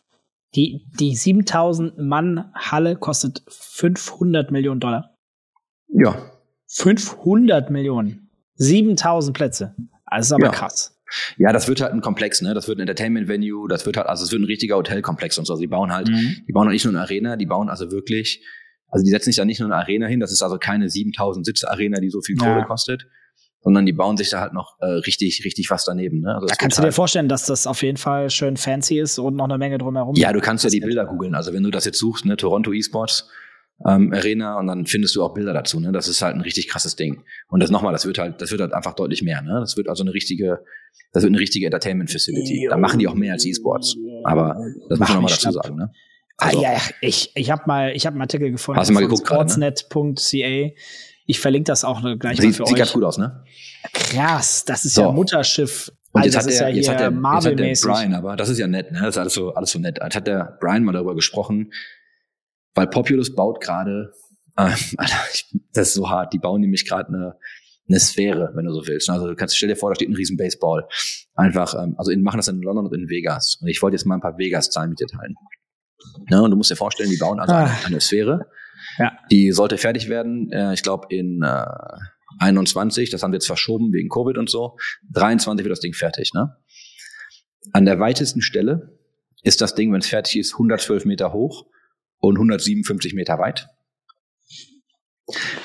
Die, die 7000 Mann Halle kostet 500 Millionen Dollar. Ja. 500 Millionen. 7000 Plätze. Also ist aber Ja. krass. Ja, das wird halt ein Komplex, ne? Das wird ein Entertainment-Venue, das wird halt, also es wird ein richtiger Hotelkomplex und so. Sie bauen halt, Mhm. die bauen halt nicht nur eine Arena, die bauen also wirklich, also die setzen sich da nicht nur eine Arena hin, das ist also keine 7000 Sitze-Arena, die so viel Ja. Kohle kostet, sondern die bauen sich da halt noch äh, richtig, richtig was daneben, ne? Also Da das kannst du dir halt, vorstellen, dass das auf jeden Fall schön fancy ist und noch eine Menge drumherum. Ja, du kannst ja die. Bilder googeln. Also wenn du das jetzt suchst, ne, Toronto Esports ähm, Arena und dann findest du auch Bilder dazu, ne? Das ist halt ein richtig krasses Ding. Und das nochmal, das wird halt, das wird halt einfach deutlich mehr, ne? Das wird also eine richtige, das wird eine richtige Entertainment Facility. Da machen die auch mehr als E-Sports. Aber das muss man nochmal dazu sagen, ne? Ah, Also- ja, ich, ich habe mal, ich hab einen Artikel gefunden Hast du mal geguckt ne? sportsnet.ca. Ich verlinke das auch gleich mal Sieht, für sieht euch. ganz gut aus, ne? Krass, das ist So. ja Mutterschiff. Und Also jetzt das hat, ist der, ja jetzt, hier hat der, jetzt hat der. Brian, aber das ist ja nett, ne? Das ist alles so, alles so nett. Jetzt hat der Brian mal darüber gesprochen, weil Populous baut gerade, äh, das ist so hart, die bauen nämlich gerade eine, eine Sphäre, wenn du so willst. Also du kannst, stell dir vor, da steht ein riesen Baseball. Einfach, ähm, also in, machen das in London und in Vegas. Und ich wollte jetzt mal ein paar Vegas-Zahlen mit dir teilen. Ne? Und du musst dir vorstellen, die bauen also eine, Ah. eine Sphäre. Ja. Die sollte fertig werden, äh, ich glaube in äh, 21, das haben wir jetzt verschoben wegen Covid und so. 23 wird das Ding fertig, ne? An der weitesten Stelle ist das Ding, wenn es fertig ist, 112 Meter hoch und 157 Meter weit.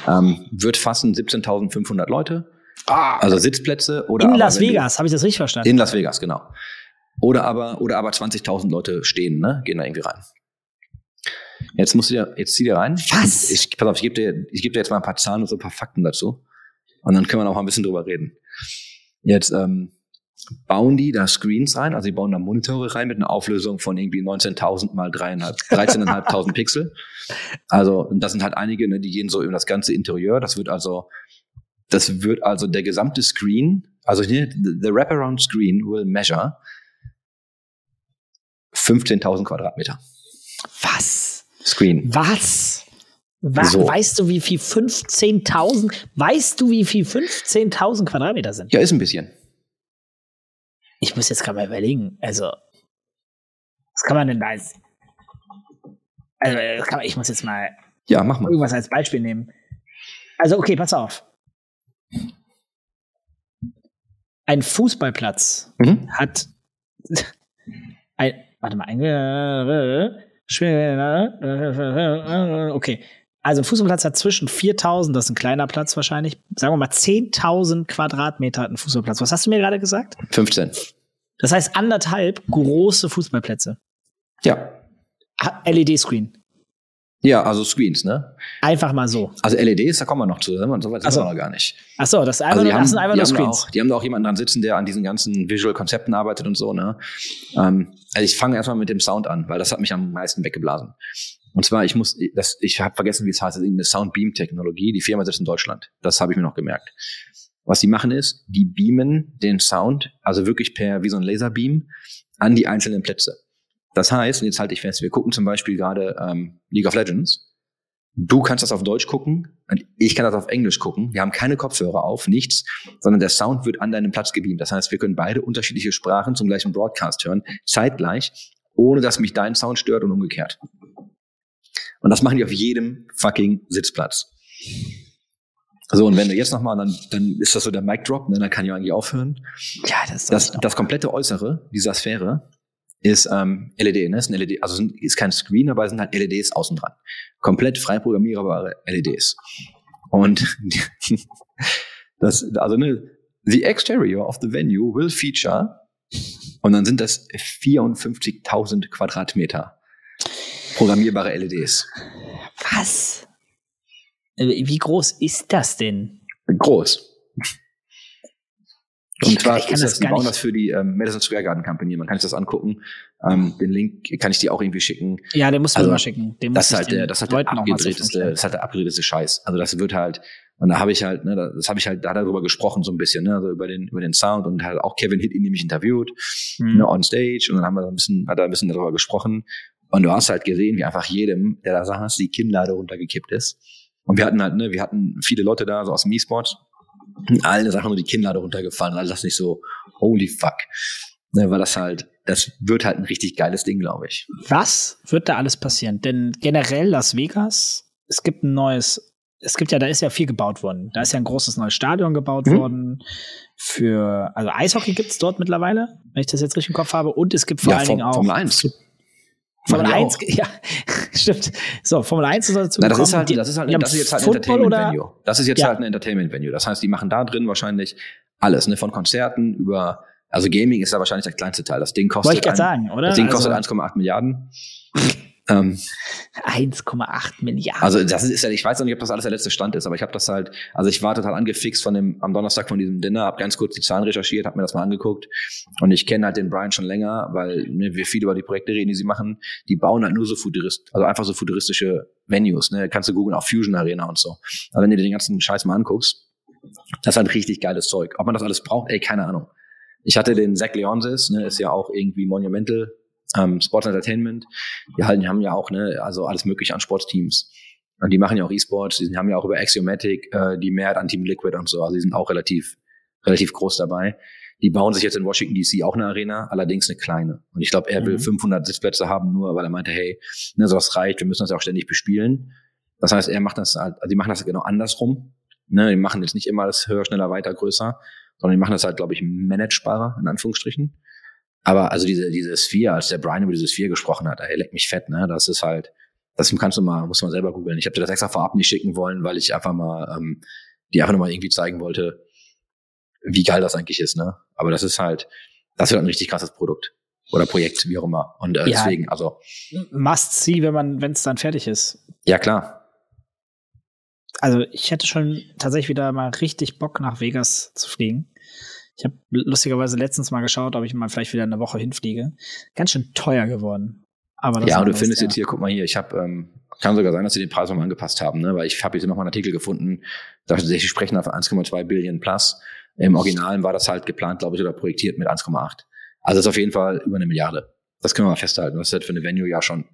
Ähm, wird fassen 17.500 Leute, Ah, also Sitzplätze oder in aber, Las Vegas, habe ich das richtig verstanden? in Las Vegas, genau. Oder aber, oder aber 20.000 Leute stehen, ne? Gehen da irgendwie rein. Jetzt musst du dir, jetzt zieh dir rein. Was? Ich, pass auf, ich gebe dir, ich gebe dir jetzt mal ein paar Zahlen und so ein paar Fakten dazu. Und dann können wir noch mal ein bisschen drüber reden. Jetzt, ähm, bauen die da Screens rein, also die bauen da Monitore rein mit einer Auflösung von irgendwie 19.000 mal 3,5 13.500 Pixel. Also, das sind halt einige, ne, die gehen so über das ganze Interieur. Das wird also, das wird also der gesamte Screen, also hier, the wraparound screen will measure 15.000 Quadratmeter. Was? Screen. Was? Wa So. Weißt du, wie viel 15.000, weißt du, wie viel 15.000 Quadratmeter sind? Ja, ist ein bisschen. Ich muss jetzt gerade mal überlegen. Also, was kann man denn da als. Also, äh, man, ich muss jetzt mal Ja, mach mal. irgendwas als Beispiel nehmen. Also, okay, pass auf. Ein Fußballplatz Mhm. hat. Ein, warte mal, ein. Okay. Also ein Fußballplatz hat zwischen 4000, das ist ein kleiner Platz wahrscheinlich, sagen wir mal 10.000 Quadratmeter hat ein Fußballplatz. Was hast du mir gerade gesagt? 15. Das heißt anderthalb große Fußballplätze. Ja. LED-Screen. Ja, also Screens, ne? Einfach mal so. Also LEDs, da kommen wir noch zu, ne? so weit sind so. wir noch gar nicht. Ach so, das, ist einfach Also nur, die das sind haben, einfach die, nur haben da Screens. auch, die haben da auch jemanden dran sitzen, der an diesen ganzen Visual-Konzepten arbeitet und so, ne? Ähm, also ich fange erstmal mit dem Sound an, weil das hat mich am meisten weggeblasen. Und zwar, ich muss, das, ich habe vergessen, wie es heißt, eine Sound-Beam-Technologie. Die Firma sitzt in Deutschland. Das habe ich mir noch gemerkt. Was die machen ist, die beamen den Sound, also wirklich per, wie so ein Laserbeam, an die einzelnen Plätze. Das heißt, und jetzt halte ich fest, wir gucken zum Beispiel gerade ähm, League of Legends. Du kannst das auf Deutsch gucken und ich kann das auf Englisch gucken. Wir haben keine Kopfhörer auf, nichts, sondern der Sound wird an deinem Platz gebeamt. Das heißt, wir können beide unterschiedliche Sprachen zum gleichen Broadcast hören, zeitgleich, ohne dass mich dein Sound stört und umgekehrt. Und das machen die auf jedem fucking Sitzplatz. So, und wenn du jetzt nochmal, dann, dann ist das so der Mic Drop, ne, dann kann ich eigentlich aufhören. Ja, das Das, das komplette Äußere dieser Sphäre ist ähm, LED, ne? Ist ein LED, also sind- ist kein Screen, aber es sind halt LEDs außen dran. Komplett frei programmierbare LEDs. Und das, also ne, the exterior of the venue will feature und dann sind das 54.000 Quadratmeter programmierbare LEDs. Was? Äh, Wie groß ist das denn? Groß. Ich Und zwar ich kann ist das das, das für die ähm, Madison Square Garden Company. Man kann sich das angucken. Ähm, den Link kann ich dir auch irgendwie schicken. Ja, den musst du Also, mir mal schicken. Den Das muss ist halt der, das ist halt der abgedrehteste, das ist halt der abgedrehteste Scheiß. Also das wird halt, und da habe ich halt, ne, das habe ich halt da darüber gesprochen so ein bisschen, ne, also über den über den Sound und halt auch Kevin Hitt ihn nämlich interviewt, stellen. ne, on stage und dann haben wir ein bisschen, hat er ein bisschen darüber gesprochen und du hast halt gesehen, wie einfach jedem, der da saß, die Kinnlade runtergekippt ist. Und wir hatten halt, ne, wir hatten viele Leute da, so aus dem E-Sport, und allen ist einfach nur die Kinnlade runtergefallen, alle das nicht so, holy fuck. Ne, weil das halt, das wird halt ein richtig geiles Ding, glaube ich. Was wird da alles passieren? Denn generell Las Vegas, es gibt ein neues, es gibt ja, da ist ja viel gebaut worden. Da ist ja ein großes neues Stadion gebaut Mhm. worden. Für, also Eishockey gibt's dort mittlerweile, wenn ich das jetzt richtig im Kopf habe. Und es gibt vor Ja, allen Dingen auch. Formel 1. Formel Machen die 1, ja, stimmt. So, Formel 1 ist dazu Na, das ist halt, das ist halt, das ist jetzt halt ein Entertainment-Venue. Das ist jetzt Ja. halt ein Entertainment-Venue. Das heißt, die machen da drin wahrscheinlich alles, ne, von Konzerten über, also Gaming ist da wahrscheinlich der kleinste Teil. Das Ding kostet, Wollte ich gerade sagen, oder? das Ding kostet also, 1,8 Milliarden. ähm, 1,8 Milliarden. also das ist ja, ich weiß noch nicht, ob das alles der letzte Stand ist, aber ich habe das halt, also ich war total angefixt von dem, am Donnerstag von diesem Dinner, habe ganz kurz die Zahlen recherchiert, habe mir das mal angeguckt und ich kenne halt den Brian schon länger, weil ne, wir viel über die Projekte reden, die sie machen. Die bauen halt nur so futurist, also einfach so futuristische Venues, ne, kannst du googeln, auch Fusion Arena und so. Aber wenn du dir den ganzen Scheiß mal anguckst, das ist halt richtig geiles Zeug. Ob man das alles braucht, ey, keine Ahnung. Ich hatte den Zach Leonsis, ne, ist ja auch irgendwie Monumental ähm, Sports Entertainment. Die halten, die haben ja auch, ne, also alles mögliche an Sportsteams. Und die machen ja auch E-Sports, die haben ja auch über Axiomatic äh, die Mehrheit an Team Liquid und so, also die sind auch relativ, relativ groß dabei. Die bauen sich jetzt in Washington DC auch eine Arena, allerdings eine kleine. Und ich glaube, er will Mhm. 500 Sitzplätze haben, nur weil er meinte, hey, ne, so das reicht, wir müssen das ja auch ständig bespielen. Das heißt, er macht das halt, also die machen das genau andersrum. Ne, die machen jetzt nicht immer das höher, schneller, weiter, größer, sondern die machen das halt, glaube ich, managebarer, in Anführungsstrichen. Aber also diese, diese Sphere, als der Brian über diese Sphere gesprochen hat, ey, leck mich fett, ne? Das ist halt, das kannst du mal, muss man selber googeln. Ich habe dir das extra vorab nicht schicken wollen, weil ich einfach mal, ähm, die einfach nochmal irgendwie zeigen wollte, wie geil das eigentlich ist, ne? Aber das ist halt, das wird ein richtig krasses Produkt. Oder Projekt, wie auch immer. Und äh, Ja. deswegen, also, Must see, wenn man, wenn es dann fertig ist. ja klar. Also ich hätte schon tatsächlich wieder mal richtig Bock nach Vegas zu fliegen. Ich habe lustigerweise letztens mal geschaut, ob ich mal vielleicht wieder eine Woche hinfliege. Ganz schön teuer geworden. Aber das Ja, und du findest Thema. jetzt hier, guck mal hier, ich habe, ähm, kann sogar sein, dass sie den Preis nochmal angepasst haben, ne? Weil ich habe jetzt nochmal einen Artikel gefunden, da sie sprechen auf 1,2 Billion plus. Im Originalen war das halt geplant, glaube ich, oder projektiert mit 1,8. Also ist auf jeden Fall über eine Milliarde. Das können wir mal festhalten. Das ist halt für eine Venue ja schon,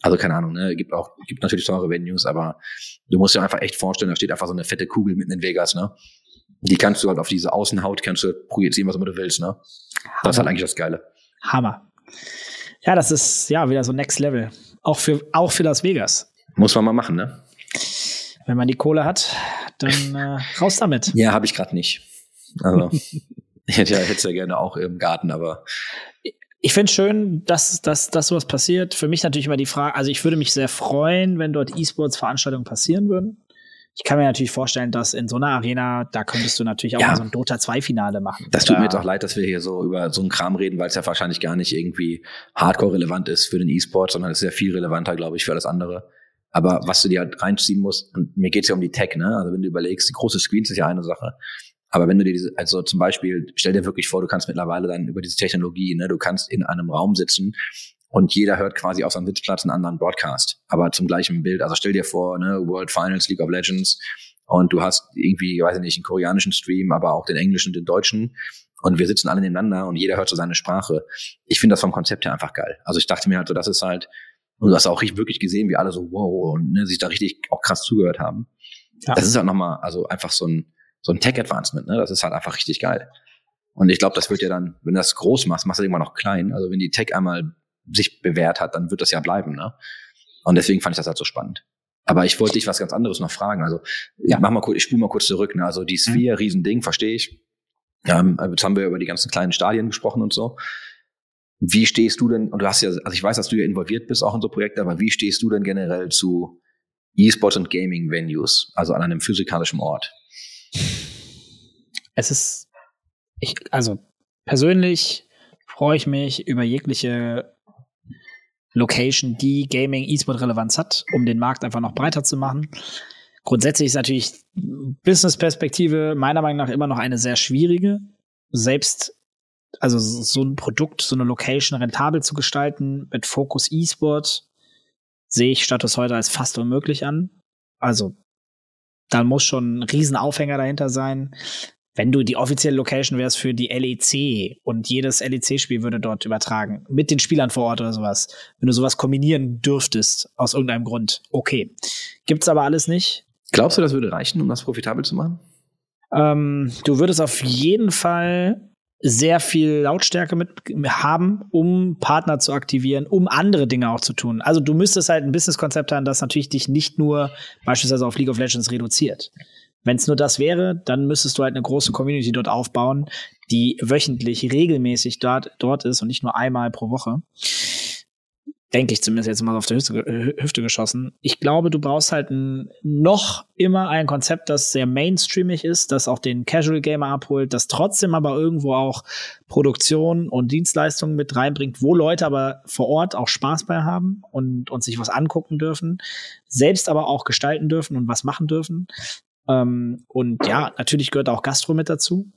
also keine Ahnung, ne? Gibt auch, gibt natürlich teure Venues, aber du musst dir einfach echt vorstellen, da steht einfach so eine fette Kugel mitten in Vegas, ne? Die kannst du halt auf diese Außenhaut, kannst du projizieren, was immer du willst, ne? Das ist halt eigentlich das Geile. Hammer. Ja, das ist ja wieder so Next Level. Auch für, auch für Las Vegas. Muss man mal machen, ne? Wenn man die Kohle hat, dann äh, raus damit. Ja, habe ich gerade nicht. Also, ich hätte ja, hätte ja gerne auch im Garten, aber ich finde schön, dass, dass, dass sowas passiert. Für mich natürlich immer die Frage, also ich würde mich sehr freuen, wenn dort E-Sports-Veranstaltungen passieren würden. Ich kann mir natürlich vorstellen, dass in so einer Arena, da könntest du natürlich auch Ja. mal so ein Dota 2-Finale machen. Das tut mir jetzt auch leid, dass wir hier so über so einen Kram reden, weil es ja wahrscheinlich gar nicht irgendwie hardcore relevant ist für den E-Sport, sondern es ist ja viel relevanter, glaube ich, für alles andere. Aber was du dir halt reinziehen musst, und mir geht's ja um die Tech, ne? Also wenn du überlegst, die große Screens ist ja eine Sache. Aber wenn du dir diese, also zum Beispiel, stell dir wirklich vor, du kannst mittlerweile dann über diese Technologie, ne, du kannst in einem Raum sitzen und jeder hört quasi auf seinem Sitzplatz einen anderen Broadcast, aber zum gleichen Bild. Also stell dir vor, ne, World Finals, League of Legends und du hast irgendwie, weiß ich nicht, einen koreanischen Stream, aber auch den englischen, den deutschen und wir sitzen alle nebeneinander und jeder hört so seine Sprache. Ich finde das vom Konzept her einfach geil. Also ich dachte mir halt so, das ist halt, und du hast auch richtig wirklich gesehen, wie alle so wow und ne, sich da richtig auch krass zugehört haben. Ja. Das ist halt nochmal, also einfach so ein, so ein Tech-Advancement, ne? Das ist halt einfach richtig geil. Und ich glaube, das wird ja dann, wenn du das groß machst, machst du irgendwann noch klein. Also wenn die Tech einmal sich bewährt hat, dann wird das ja bleiben, ne? Und deswegen fand ich das halt so spannend. Aber ich wollte dich was ganz anderes noch fragen. Also Ja. mach mal kurz, ich spule mal kurz zurück. Ne? Also die Sphere, Riesending, verstehe ich. Ähm, jetzt haben wir über die ganzen kleinen Stadien gesprochen und so. Wie stehst du denn, und du hast ja, also ich weiß, dass du ja involviert bist auch in so Projekte, aber wie stehst du denn generell zu E-Sports und Gaming-Venues, also an einem physikalischen Ort? es ist, ich, also persönlich freue ich mich über jegliche Location, die Gaming E-Sport Relevanz hat, um den Markt einfach noch breiter zu machen. Grundsätzlich ist natürlich Business-Perspektive meiner Meinung nach immer noch eine sehr schwierige. Selbst, also so ein Produkt, so eine Location rentabel zu gestalten mit Fokus E-Sport sehe ich Status heute als fast unmöglich an. Also, da muss schon ein Riesenaufhänger dahinter sein wenn du die offizielle Location wärst für die LEC und jedes LEC-Spiel würde dort übertragen, mit den Spielern vor Ort oder sowas, wenn du sowas kombinieren dürftest, aus irgendeinem Grund, okay. Gibt's aber alles nicht. Glaubst du, das würde reichen, um das profitabel zu machen? Ähm, du würdest auf jeden Fall sehr viel Lautstärke mit haben, um Partner zu aktivieren, um andere Dinge auch zu tun. Also du müsstest halt ein Businesskonzept haben, das natürlich dich nicht nur beispielsweise auf League of Legends reduziert. Wenn es nur das wäre, dann müsstest du halt eine große Community dort aufbauen, die wöchentlich regelmäßig dort, dort ist und nicht nur einmal pro Woche. Denke ich zumindest jetzt mal auf der Hüfte, Hüfte geschossen. Ich glaube, du brauchst halt ein, noch immer ein Konzept, das sehr mainstreamig ist, das auch den Casual Gamer abholt, das trotzdem aber irgendwo auch Produktion und Dienstleistungen mit reinbringt, wo Leute aber vor Ort auch Spaß bei haben und, und sich was angucken dürfen, selbst aber auch gestalten dürfen und was machen dürfen. Ähm, und ja, natürlich gehört auch Gastro mit dazu.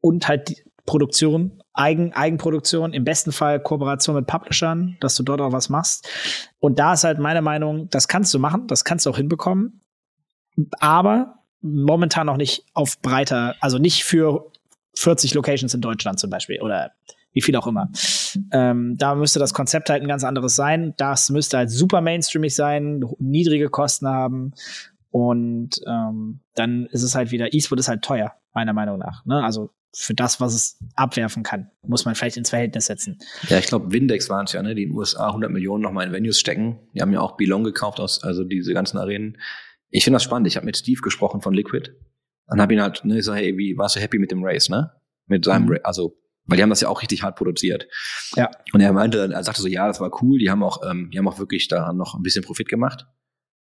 Und halt die Produktion, Eigen, Eigenproduktion, im besten Fall Kooperation mit Publishern, dass du dort auch was machst. Und da ist halt meine Meinung, das kannst du machen, das kannst du auch hinbekommen. Aber momentan noch nicht auf breiter, also nicht für 40 Locations in Deutschland zum Beispiel oder wie viel auch immer. Ähm, da müsste das Konzept halt ein ganz anderes sein. Das müsste halt super mainstreamig sein, niedrige Kosten haben und ähm, dann ist es halt wieder, E-Sport ist halt teuer, meiner Meinung nach. Ne? Also für das, was es abwerfen kann, muss man vielleicht ins Verhältnis setzen. Ja, ich glaube, Windex waren es ja, ne, die in den USA 100 Millionen nochmal in Venues stecken. Die haben ja auch Belong gekauft aus, also diese ganzen Arenen. Ich finde das spannend. Ich habe mit Steve gesprochen von Liquid und habe ihn halt, ne, ich so, hey, wie warst du happy mit dem Race, ne? Mit seinem, Mhm. Ra also, weil die haben das ja auch richtig hart produziert. Ja. Und er meinte, er sagte so, ja, das war cool. Die haben auch, ähm, die haben auch wirklich da noch ein bisschen Profit gemacht,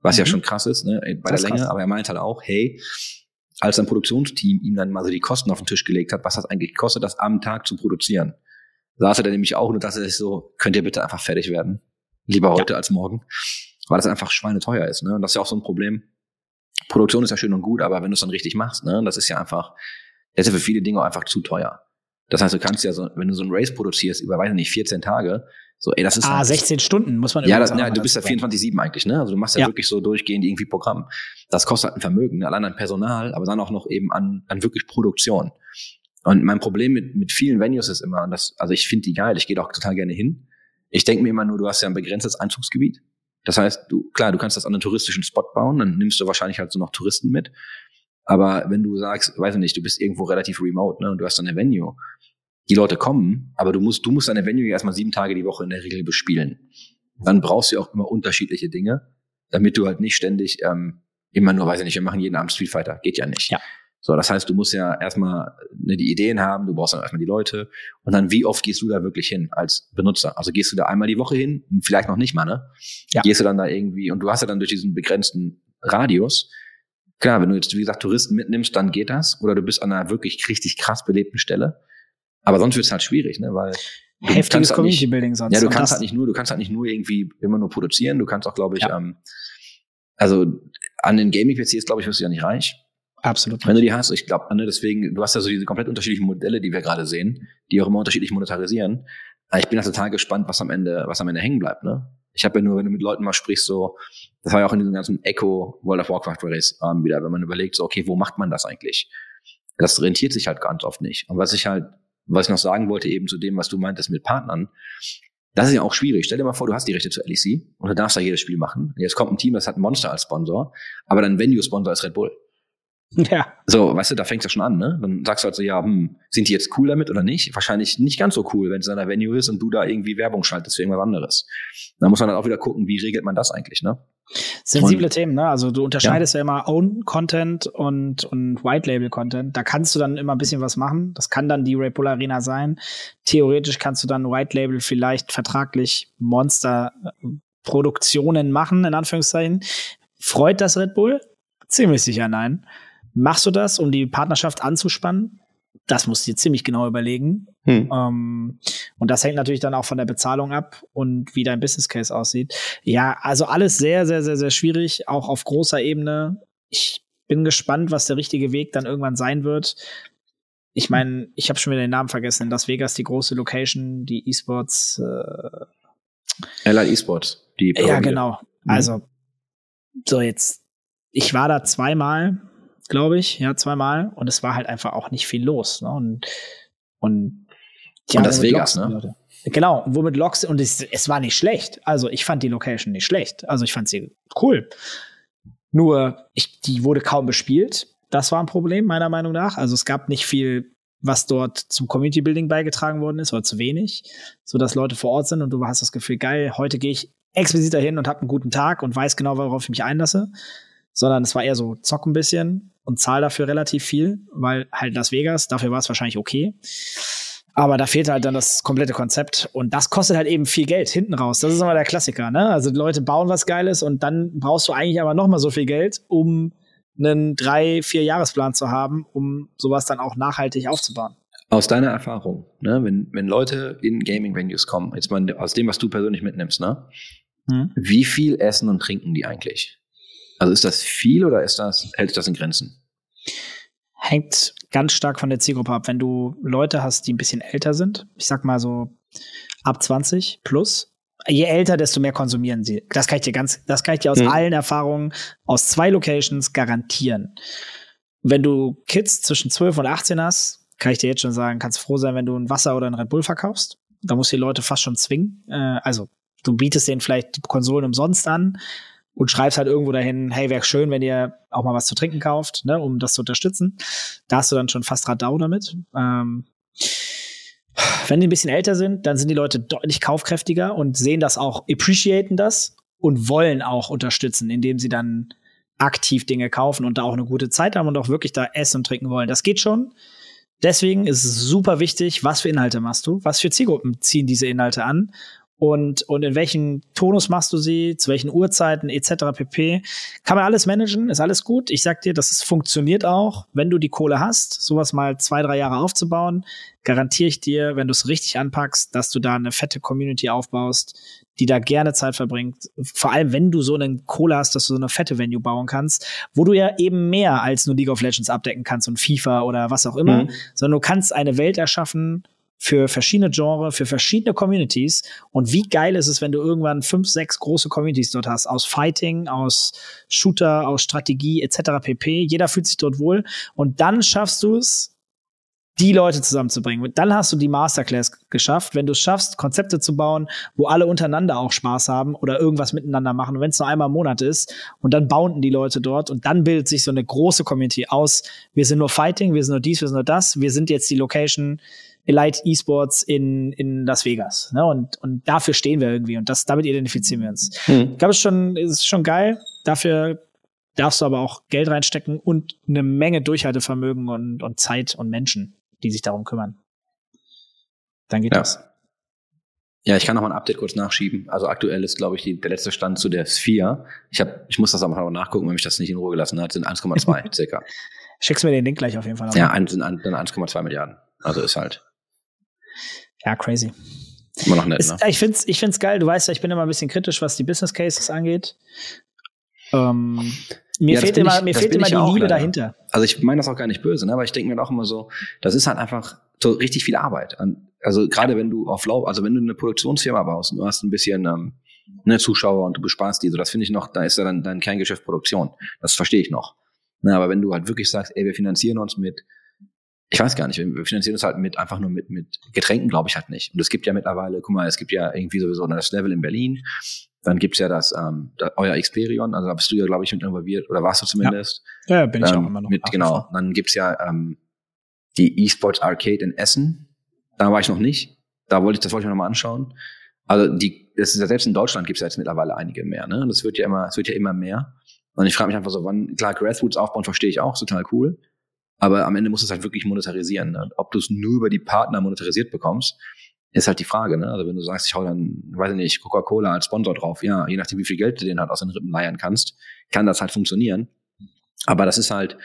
was ja Mhm. schon krass ist, ne, bei Das der Länge. krass. Aber er meinte halt auch, hey, als sein Produktionsteam ihm dann mal so die Kosten auf den Tisch gelegt hat, was das eigentlich kostet, das am Tag zu produzieren, saß er dann nämlich auch und dachte sich so, könnt ihr bitte einfach fertig werden? Lieber heute als morgen. Weil das einfach schweineteuer ist, ne? Und das ist ja auch so ein Problem. Produktion ist ja schön und gut, aber wenn du es dann richtig machst, ne, das ist ja einfach, das ist ja für viele Dinge auch einfach zu teuer. Das heißt, du kannst ja so, wenn du so ein Race produzierst über, weiß ich nicht, 14 Tage, so, ey, das ist Ah, halt, 16 Stunden muss man ja, das, ja, noch mal du bist ja dazu sagen. 24-7 eigentlich, ne? Also du machst ja, Ja. wirklich so durchgehend irgendwie Programm. Das kostet halt ein Vermögen, ne? allein an Personal, aber dann auch noch eben an, an wirklich Produktion. Und mein Problem mit, mit vielen Venues ist immer, und das, also ich finde die geil, ich gehe da auch total gerne hin. Ich denke mir immer nur, du hast ja ein begrenztes Einzugsgebiet. Das heißt, du, klar, du kannst das an einen touristischen Spot bauen, dann nimmst du wahrscheinlich halt so noch Touristen mit. Aber wenn du sagst, weiß ich nicht, du bist irgendwo relativ remote, ne, und du hast dann eine Venue, die Leute kommen, aber du musst, du musst deine Venue erstmal sieben Tage die Woche in der Regel bespielen. Dann brauchst du auch immer unterschiedliche Dinge, damit du halt nicht ständig ähm, immer nur, weiß ich nicht, wir machen jeden Abend Street Fighter. Geht ja nicht. Ja. So, das heißt, du musst ja erstmal ne, die Ideen haben, du brauchst dann erstmal die Leute und dann wie oft gehst du da wirklich hin als Benutzer? Also gehst du da einmal die Woche hin, vielleicht noch nicht mal, ne? Ja. Gehst du dann da irgendwie und du hast ja dann durch diesen begrenzten Radius, klar, wenn du jetzt wie gesagt Touristen mitnimmst, dann geht das oder du bist an einer wirklich richtig krass belebten Stelle, aber sonst wird es halt schwierig, ne, weil du Heftiges halt Community Building sonst. ja, du kannst das- halt nicht nur, du kannst halt nicht nur irgendwie immer nur produzieren, du kannst auch, glaube ich, Ja. ähm, also an den Gaming-PCs, glaube ich, wirst du ja nicht reich. Absolut. Wenn du die hast, ich glaube, ne, deswegen, du hast ja so diese komplett unterschiedlichen Modelle, die wir gerade sehen, die auch immer unterschiedlich monetarisieren. Aber ich bin da total gespannt, was am Ende, was am Ende hängen bleibt, ne? Ich habe ja nur, wenn du mit Leuten mal sprichst, so, das war ja auch in diesem ganzen Echo World of Warcraft Race ähm, wieder, wenn man überlegt, so, okay, wo macht man das eigentlich? Das rentiert sich halt ganz oft nicht. Und was ich halt, was ich noch sagen wollte, eben zu dem, was du meintest mit Partnern, das ist ja auch schwierig. Stell dir mal vor, du hast die Rechte zur LEC und du darfst da jedes Spiel machen. Jetzt kommt ein Team, das hat Monster als Sponsor, aber dein Venue-Sponsor ist Red Bull. Ja. So, weißt du, da fängt's ja schon an, ne? Dann sagst du halt so, ja, hm, sind die jetzt cool damit oder nicht? Wahrscheinlich nicht ganz so cool, wenn es einer Venue ist und du da irgendwie Werbung schaltest für irgendwas anderes. Da muss man dann auch wieder gucken, wie regelt man das eigentlich, ne? Sensible Themen, ne? Also du unterscheidest ja, immer Own Content und, und White Label Content. Da kannst du dann immer ein bisschen was machen. Das kann dann die Red Bull Arena sein. Theoretisch kannst du dann White Label vielleicht vertraglich Monster äh, Produktionen machen, in Anführungszeichen. Freut das Red Bull? Ziemlich sicher nein. Machst du das, um die Partnerschaft anzuspannen? Das musst du dir ziemlich genau überlegen. Hm. Ähm, und das hängt natürlich dann auch von der Bezahlung ab und wie dein Business Case aussieht. Ja, also alles sehr, sehr, sehr, sehr schwierig, auch auf großer Ebene. Ich bin gespannt, was der richtige Weg dann irgendwann sein wird. Ich meine, ich habe schon wieder den Namen vergessen. In Las Vegas, die große Location, die E-Sports. Äh, Allied Esports, die ja, Pyramide. genau. Mhm. Also, so jetzt. Ich war da zweimal, glaube ich, ja, zweimal. Und es war halt einfach auch nicht viel los. Ne? Und, und, die Und mit Vegas, ne? Leute. Genau, und womit Loks, und es, es war nicht schlecht. Also ich fand die Location nicht schlecht. Also ich fand sie cool. Nur, ich, die wurde kaum bespielt. Das war ein Problem, meiner Meinung nach. Also es gab nicht viel, was dort zum Community Building beigetragen worden ist, oder zu wenig, so dass Leute vor Ort sind und du hast das Gefühl, geil, heute gehe ich explizit dahin und habe einen guten Tag und weiß genau, worauf ich mich einlasse. Sondern es war eher so, zock ein bisschen und zahl dafür relativ viel, weil halt Las Vegas, dafür war es wahrscheinlich okay. Aber da fehlt halt dann das komplette Konzept und das kostet halt eben viel Geld hinten raus. Das ist immer der Klassiker, ne? Also Leute bauen was Geiles und dann brauchst du eigentlich aber noch mal so viel Geld, um einen drei, vier Jahresplan zu haben, um sowas dann auch nachhaltig aufzubauen. Aus deiner Erfahrung, ne, wenn, wenn Leute in Gaming-Venues kommen, jetzt mal aus dem, was du persönlich mitnimmst, ne, Hm? wie viel essen und trinken die eigentlich? Also ist das viel oder ist das, hält sich das in Grenzen? Hängt ganz stark von der Zielgruppe ab. Wenn du Leute hast, die ein bisschen älter sind, ich sag mal so ab 20 plus, je älter, desto mehr konsumieren sie. Das kann ich dir ganz, das kann ich dir aus Mhm. allen Erfahrungen aus zwei Locations garantieren. Wenn du Kids zwischen 12 und 18 hast, kann ich dir jetzt schon sagen, kannst froh sein, wenn du ein Wasser oder ein Red Bull verkaufst. Da musst du die Leute fast schon zwingen. Äh, also du bietest denen vielleicht die Konsolen umsonst an und schreibst halt irgendwo dahin, hey, wäre schön, wenn ihr auch mal was zu trinken kauft, ne, um das zu unterstützen. Da hast du dann schon fast Radau damit. Ähm, wenn die ein bisschen älter sind, dann sind die Leute deutlich kaufkräftiger und sehen das auch, appreciaten das und wollen auch unterstützen, indem sie dann aktiv Dinge kaufen und da auch eine gute Zeit haben und auch wirklich da essen und trinken wollen. Das geht schon. Deswegen ist es super wichtig, was für Inhalte machst du, was für Zielgruppen ziehen diese Inhalte an und, und in welchem Tonus machst du sie, zu welchen Uhrzeiten etc. pp. Kann man alles managen, ist alles gut. Ich sag dir, das funktioniert auch, wenn du die Kohle hast, sowas mal zwei, drei Jahre aufzubauen, garantiere ich dir, wenn du es richtig anpackst, dass du da eine fette Community aufbaust, die da gerne Zeit verbringt. Vor allem, wenn du so einen Kohle hast, dass du so eine fette Venue bauen kannst, wo du ja eben mehr als nur League of Legends abdecken kannst und FIFA oder was auch immer, Mhm. sondern du kannst eine Welt erschaffen für verschiedene Genres, für verschiedene Communities. Und wie geil ist es, wenn du irgendwann fünf, sechs große Communities dort hast, aus Fighting, aus Shooter, aus Strategie etc. pp. Jeder fühlt sich dort wohl. Und dann schaffst du es, die Leute zusammenzubringen. Und Dann hast du die Masterclass geschafft, wenn du es schaffst, Konzepte zu bauen, wo alle untereinander auch Spaß haben oder irgendwas miteinander machen. Wenn es nur einmal im Monat ist, und dann bounden die Leute dort und dann bildet sich so eine große Community aus. Wir sind nur Fighting, wir sind nur dies, wir sind nur das. Wir sind jetzt die Location Elite Esports in, in Las Vegas. Ne? Und, und dafür stehen wir irgendwie und das, damit identifizieren wir uns. Hm. Ich glaube, es ist schon, es ist schon geil. Dafür, darfst du aber auch Geld reinstecken und eine Menge Durchhaltevermögen und, und Zeit und Menschen, die sich darum kümmern. Dann geht Ja. das. Ja, ich kann noch mal ein Update kurz nachschieben. Also aktuell ist, glaube ich, die, der letzte Stand zu der Sphere. Ich hab, ich muss das aber noch nachgucken, weil mich das nicht in Ruhe gelassen hat. Sind 1,2 circa. Schickst mir den Link gleich auf jeden Fall. noch. Ja, ein, sind ein, dann 1,2 Milliarden. Also ist halt ja crazy. immer noch nett, Ist, ne? Ich find's, ich find's geil. Du weißt ja, ich bin immer ein bisschen kritisch, was die Business Cases angeht. Ähm, mir Ja, fehlt immer, ich- mir fehlt immer die auch Liebe leider. dahinter. Also ich meine das auch gar nicht böse, ne? aber ich denke mir auch immer so, das ist halt einfach so richtig viel Arbeit. Also gerade wenn du auf Lauf, also wenn du eine Produktionsfirma baust und du hast ein bisschen ähm, ne, Zuschauer und du besparst die, so das finde ich noch, da ist ja dann dein Kerngeschäft Produktion. Das verstehe ich noch. Ne, aber wenn du halt wirklich sagst, ey, wir finanzieren uns mit, ich weiß gar nicht, wir finanzieren uns halt mit einfach nur mit, mit Getränken, glaube ich halt nicht. Und es gibt ja mittlerweile, guck mal, es gibt ja irgendwie sowieso das Level in Berlin, dann gibt's ja das, ähm, da, euer Xperion, also da bist du ja, glaube ich, mit involviert, oder warst du zumindest. Ja, bin ich Ähm, auch immer noch. Mit, genau. Dann gibt's ja ähm, die eSports Arcade in Essen. Da war ich noch nicht. Da wollte ich, das wollte ich mir nochmal anschauen. Also die, das ist ja selbst in Deutschland gibt's ja jetzt mittlerweile einige mehr. Ne? Und das wird ja immer, es wird ja immer mehr. Und ich frage mich einfach so, wann, klar, Grassroots aufbauen verstehe ich auch, ist total cool. Aber am Ende musst du es halt wirklich monetarisieren. Ne? Ob du es nur über die Partner monetarisiert bekommst, ist halt die Frage. Ne? Also wenn du sagst, ich hau dann, weiß ich nicht, Coca-Cola als Sponsor drauf, ja, je nachdem, wie viel Geld du den halt aus den Rippen leiern kannst, kann das halt funktionieren. Aber das ist halt,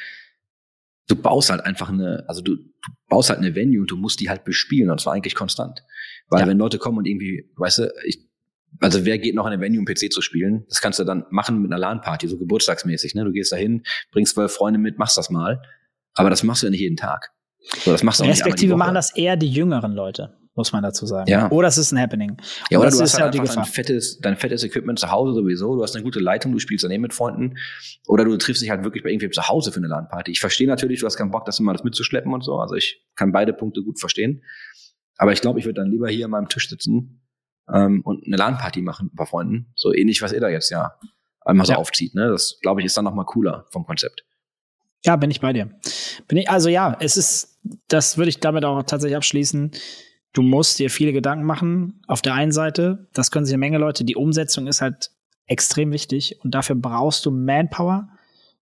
du baust halt einfach eine, also du, du baust halt eine Venue und du musst die halt bespielen und zwar eigentlich konstant. Weil Ja. wenn Leute kommen und irgendwie, weißt du, ich, also wer geht noch in eine Venue, um PC zu spielen? Das kannst du dann machen mit einer LAN-Party, so geburtstagsmäßig. Ne? Du gehst dahin, bringst zwölf Freunde mit, machst das mal. Aber das machst du ja nicht jeden Tag. So, das machst du auch Respektive machen das eher die jüngeren Leute, muss man dazu sagen. Ja. Oder es ist ein Happening. Ja, oder das du ist hast halt die einfach dein fettes, dein fettes Equipment zu Hause sowieso, du hast eine gute Leitung, du spielst daneben mit Freunden. Oder du triffst dich halt wirklich bei irgendwem zu Hause für eine LAN-Party. Ich verstehe natürlich, du hast keinen Bock, das immer alles mitzuschleppen und so. Also ich kann beide Punkte gut verstehen. Aber ich glaube, ich würde dann lieber hier an meinem Tisch sitzen ähm, und eine LAN-Party machen mit ein paar Freunden. So ähnlich, was ihr da jetzt ja einmal so Ja. aufzieht. Ne? Das, glaube ich, ist dann noch mal cooler vom Konzept. Ja, bin ich bei dir. Bin ich, also ja, es ist, das würde ich damit auch tatsächlich abschließen. Du musst dir viele Gedanken machen. Auf der einen Seite, das können sich eine Menge Leute, die Umsetzung ist halt extrem wichtig und dafür brauchst du Manpower.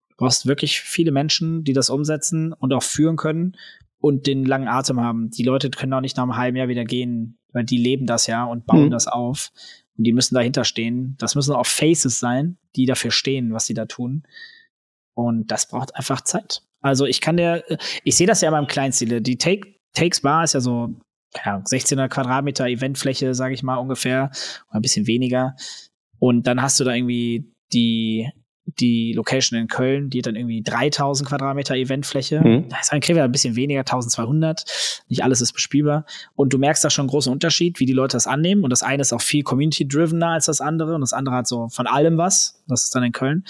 Du brauchst wirklich viele Menschen, die das umsetzen und auch führen können und den langen Atem haben. Die Leute können auch nicht nach einem halben Jahr wieder gehen, weil die leben das ja und bauen Mhm. das auf. Und die müssen dahinter stehen. Das müssen auch Faces sein, die dafür stehen, was sie da tun. Und das braucht einfach Zeit. Also ich kann dir, ich sehe das ja immer im Kleinstile. Die Take, Takes Bar ist ja so Ahnung, 1600 Quadratmeter Eventfläche, sage ich mal ungefähr, oder ein bisschen weniger. Und dann hast du da irgendwie die die Location in Köln, die hat dann irgendwie 3000 Quadratmeter Eventfläche. Mhm. Da ist ein Krefeld ein bisschen weniger, 1200. Nicht alles ist bespielbar. Und du merkst da schon einen großen Unterschied, wie die Leute das annehmen. Und das eine ist auch viel community-drivener als das andere. Und das andere hat so von allem was. Das ist dann in Köln.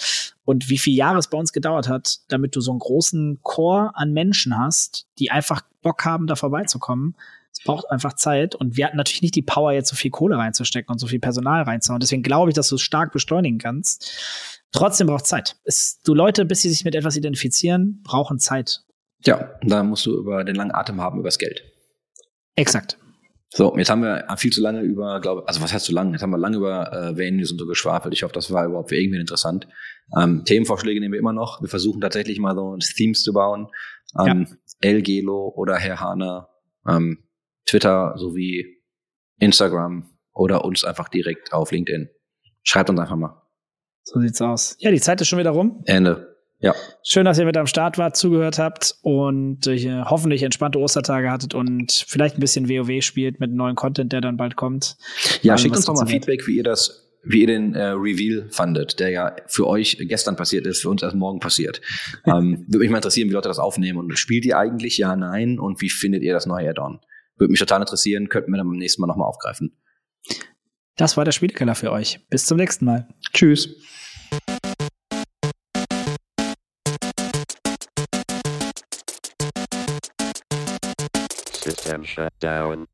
Und wie viele Jahre es bei uns gedauert hat, damit du so einen großen Chor an Menschen hast, die einfach Bock haben, da vorbeizukommen. Es braucht einfach Zeit. Und wir hatten natürlich nicht die Power, jetzt so viel Kohle reinzustecken und so viel Personal reinzuhauen. Deswegen glaube ich, dass du es stark beschleunigen kannst. Trotzdem braucht Zeit. Es, du Leute, bis sie sich mit etwas identifizieren, brauchen Zeit. Ja, da musst du über den langen Atem haben, über das Geld. Exakt. So, jetzt haben wir viel zu lange über, glaube also was heißt zu lange? Jetzt haben wir lange über äh, Venues und so geschwafelt. Ich hoffe, das war überhaupt für irgendwen interessant. Ähm, Themenvorschläge nehmen wir immer noch. Wir versuchen tatsächlich mal so Themes zu bauen. Ähm, El Gelo oder Herr Hahner, ähm, Twitter sowie Instagram oder uns einfach direkt auf LinkedIn. Schreibt uns einfach mal. So sieht's aus. Ja, die Zeit ist schon wieder rum. Ende. Ja. Schön, dass ihr mit am Start wart, zugehört habt und äh, hoffentlich entspannte Ostertage hattet und vielleicht ein bisschen WoW spielt mit neuen Content, der dann bald kommt. Ja, schickt uns doch mal. Feedback, wie ihr das, wie ihr den äh, Reveal fandet, der ja für euch gestern passiert ist, für uns erst morgen passiert. ähm, würde mich mal interessieren, wie Leute das aufnehmen und spielt ihr eigentlich ja, nein und wie findet ihr das neue Add-on? Würde mich total interessieren, könnten wir dann beim nächsten Mal nochmal aufgreifen. Das war der Spielekeller für euch. Bis zum nächsten Mal. Tschüss. System shut down.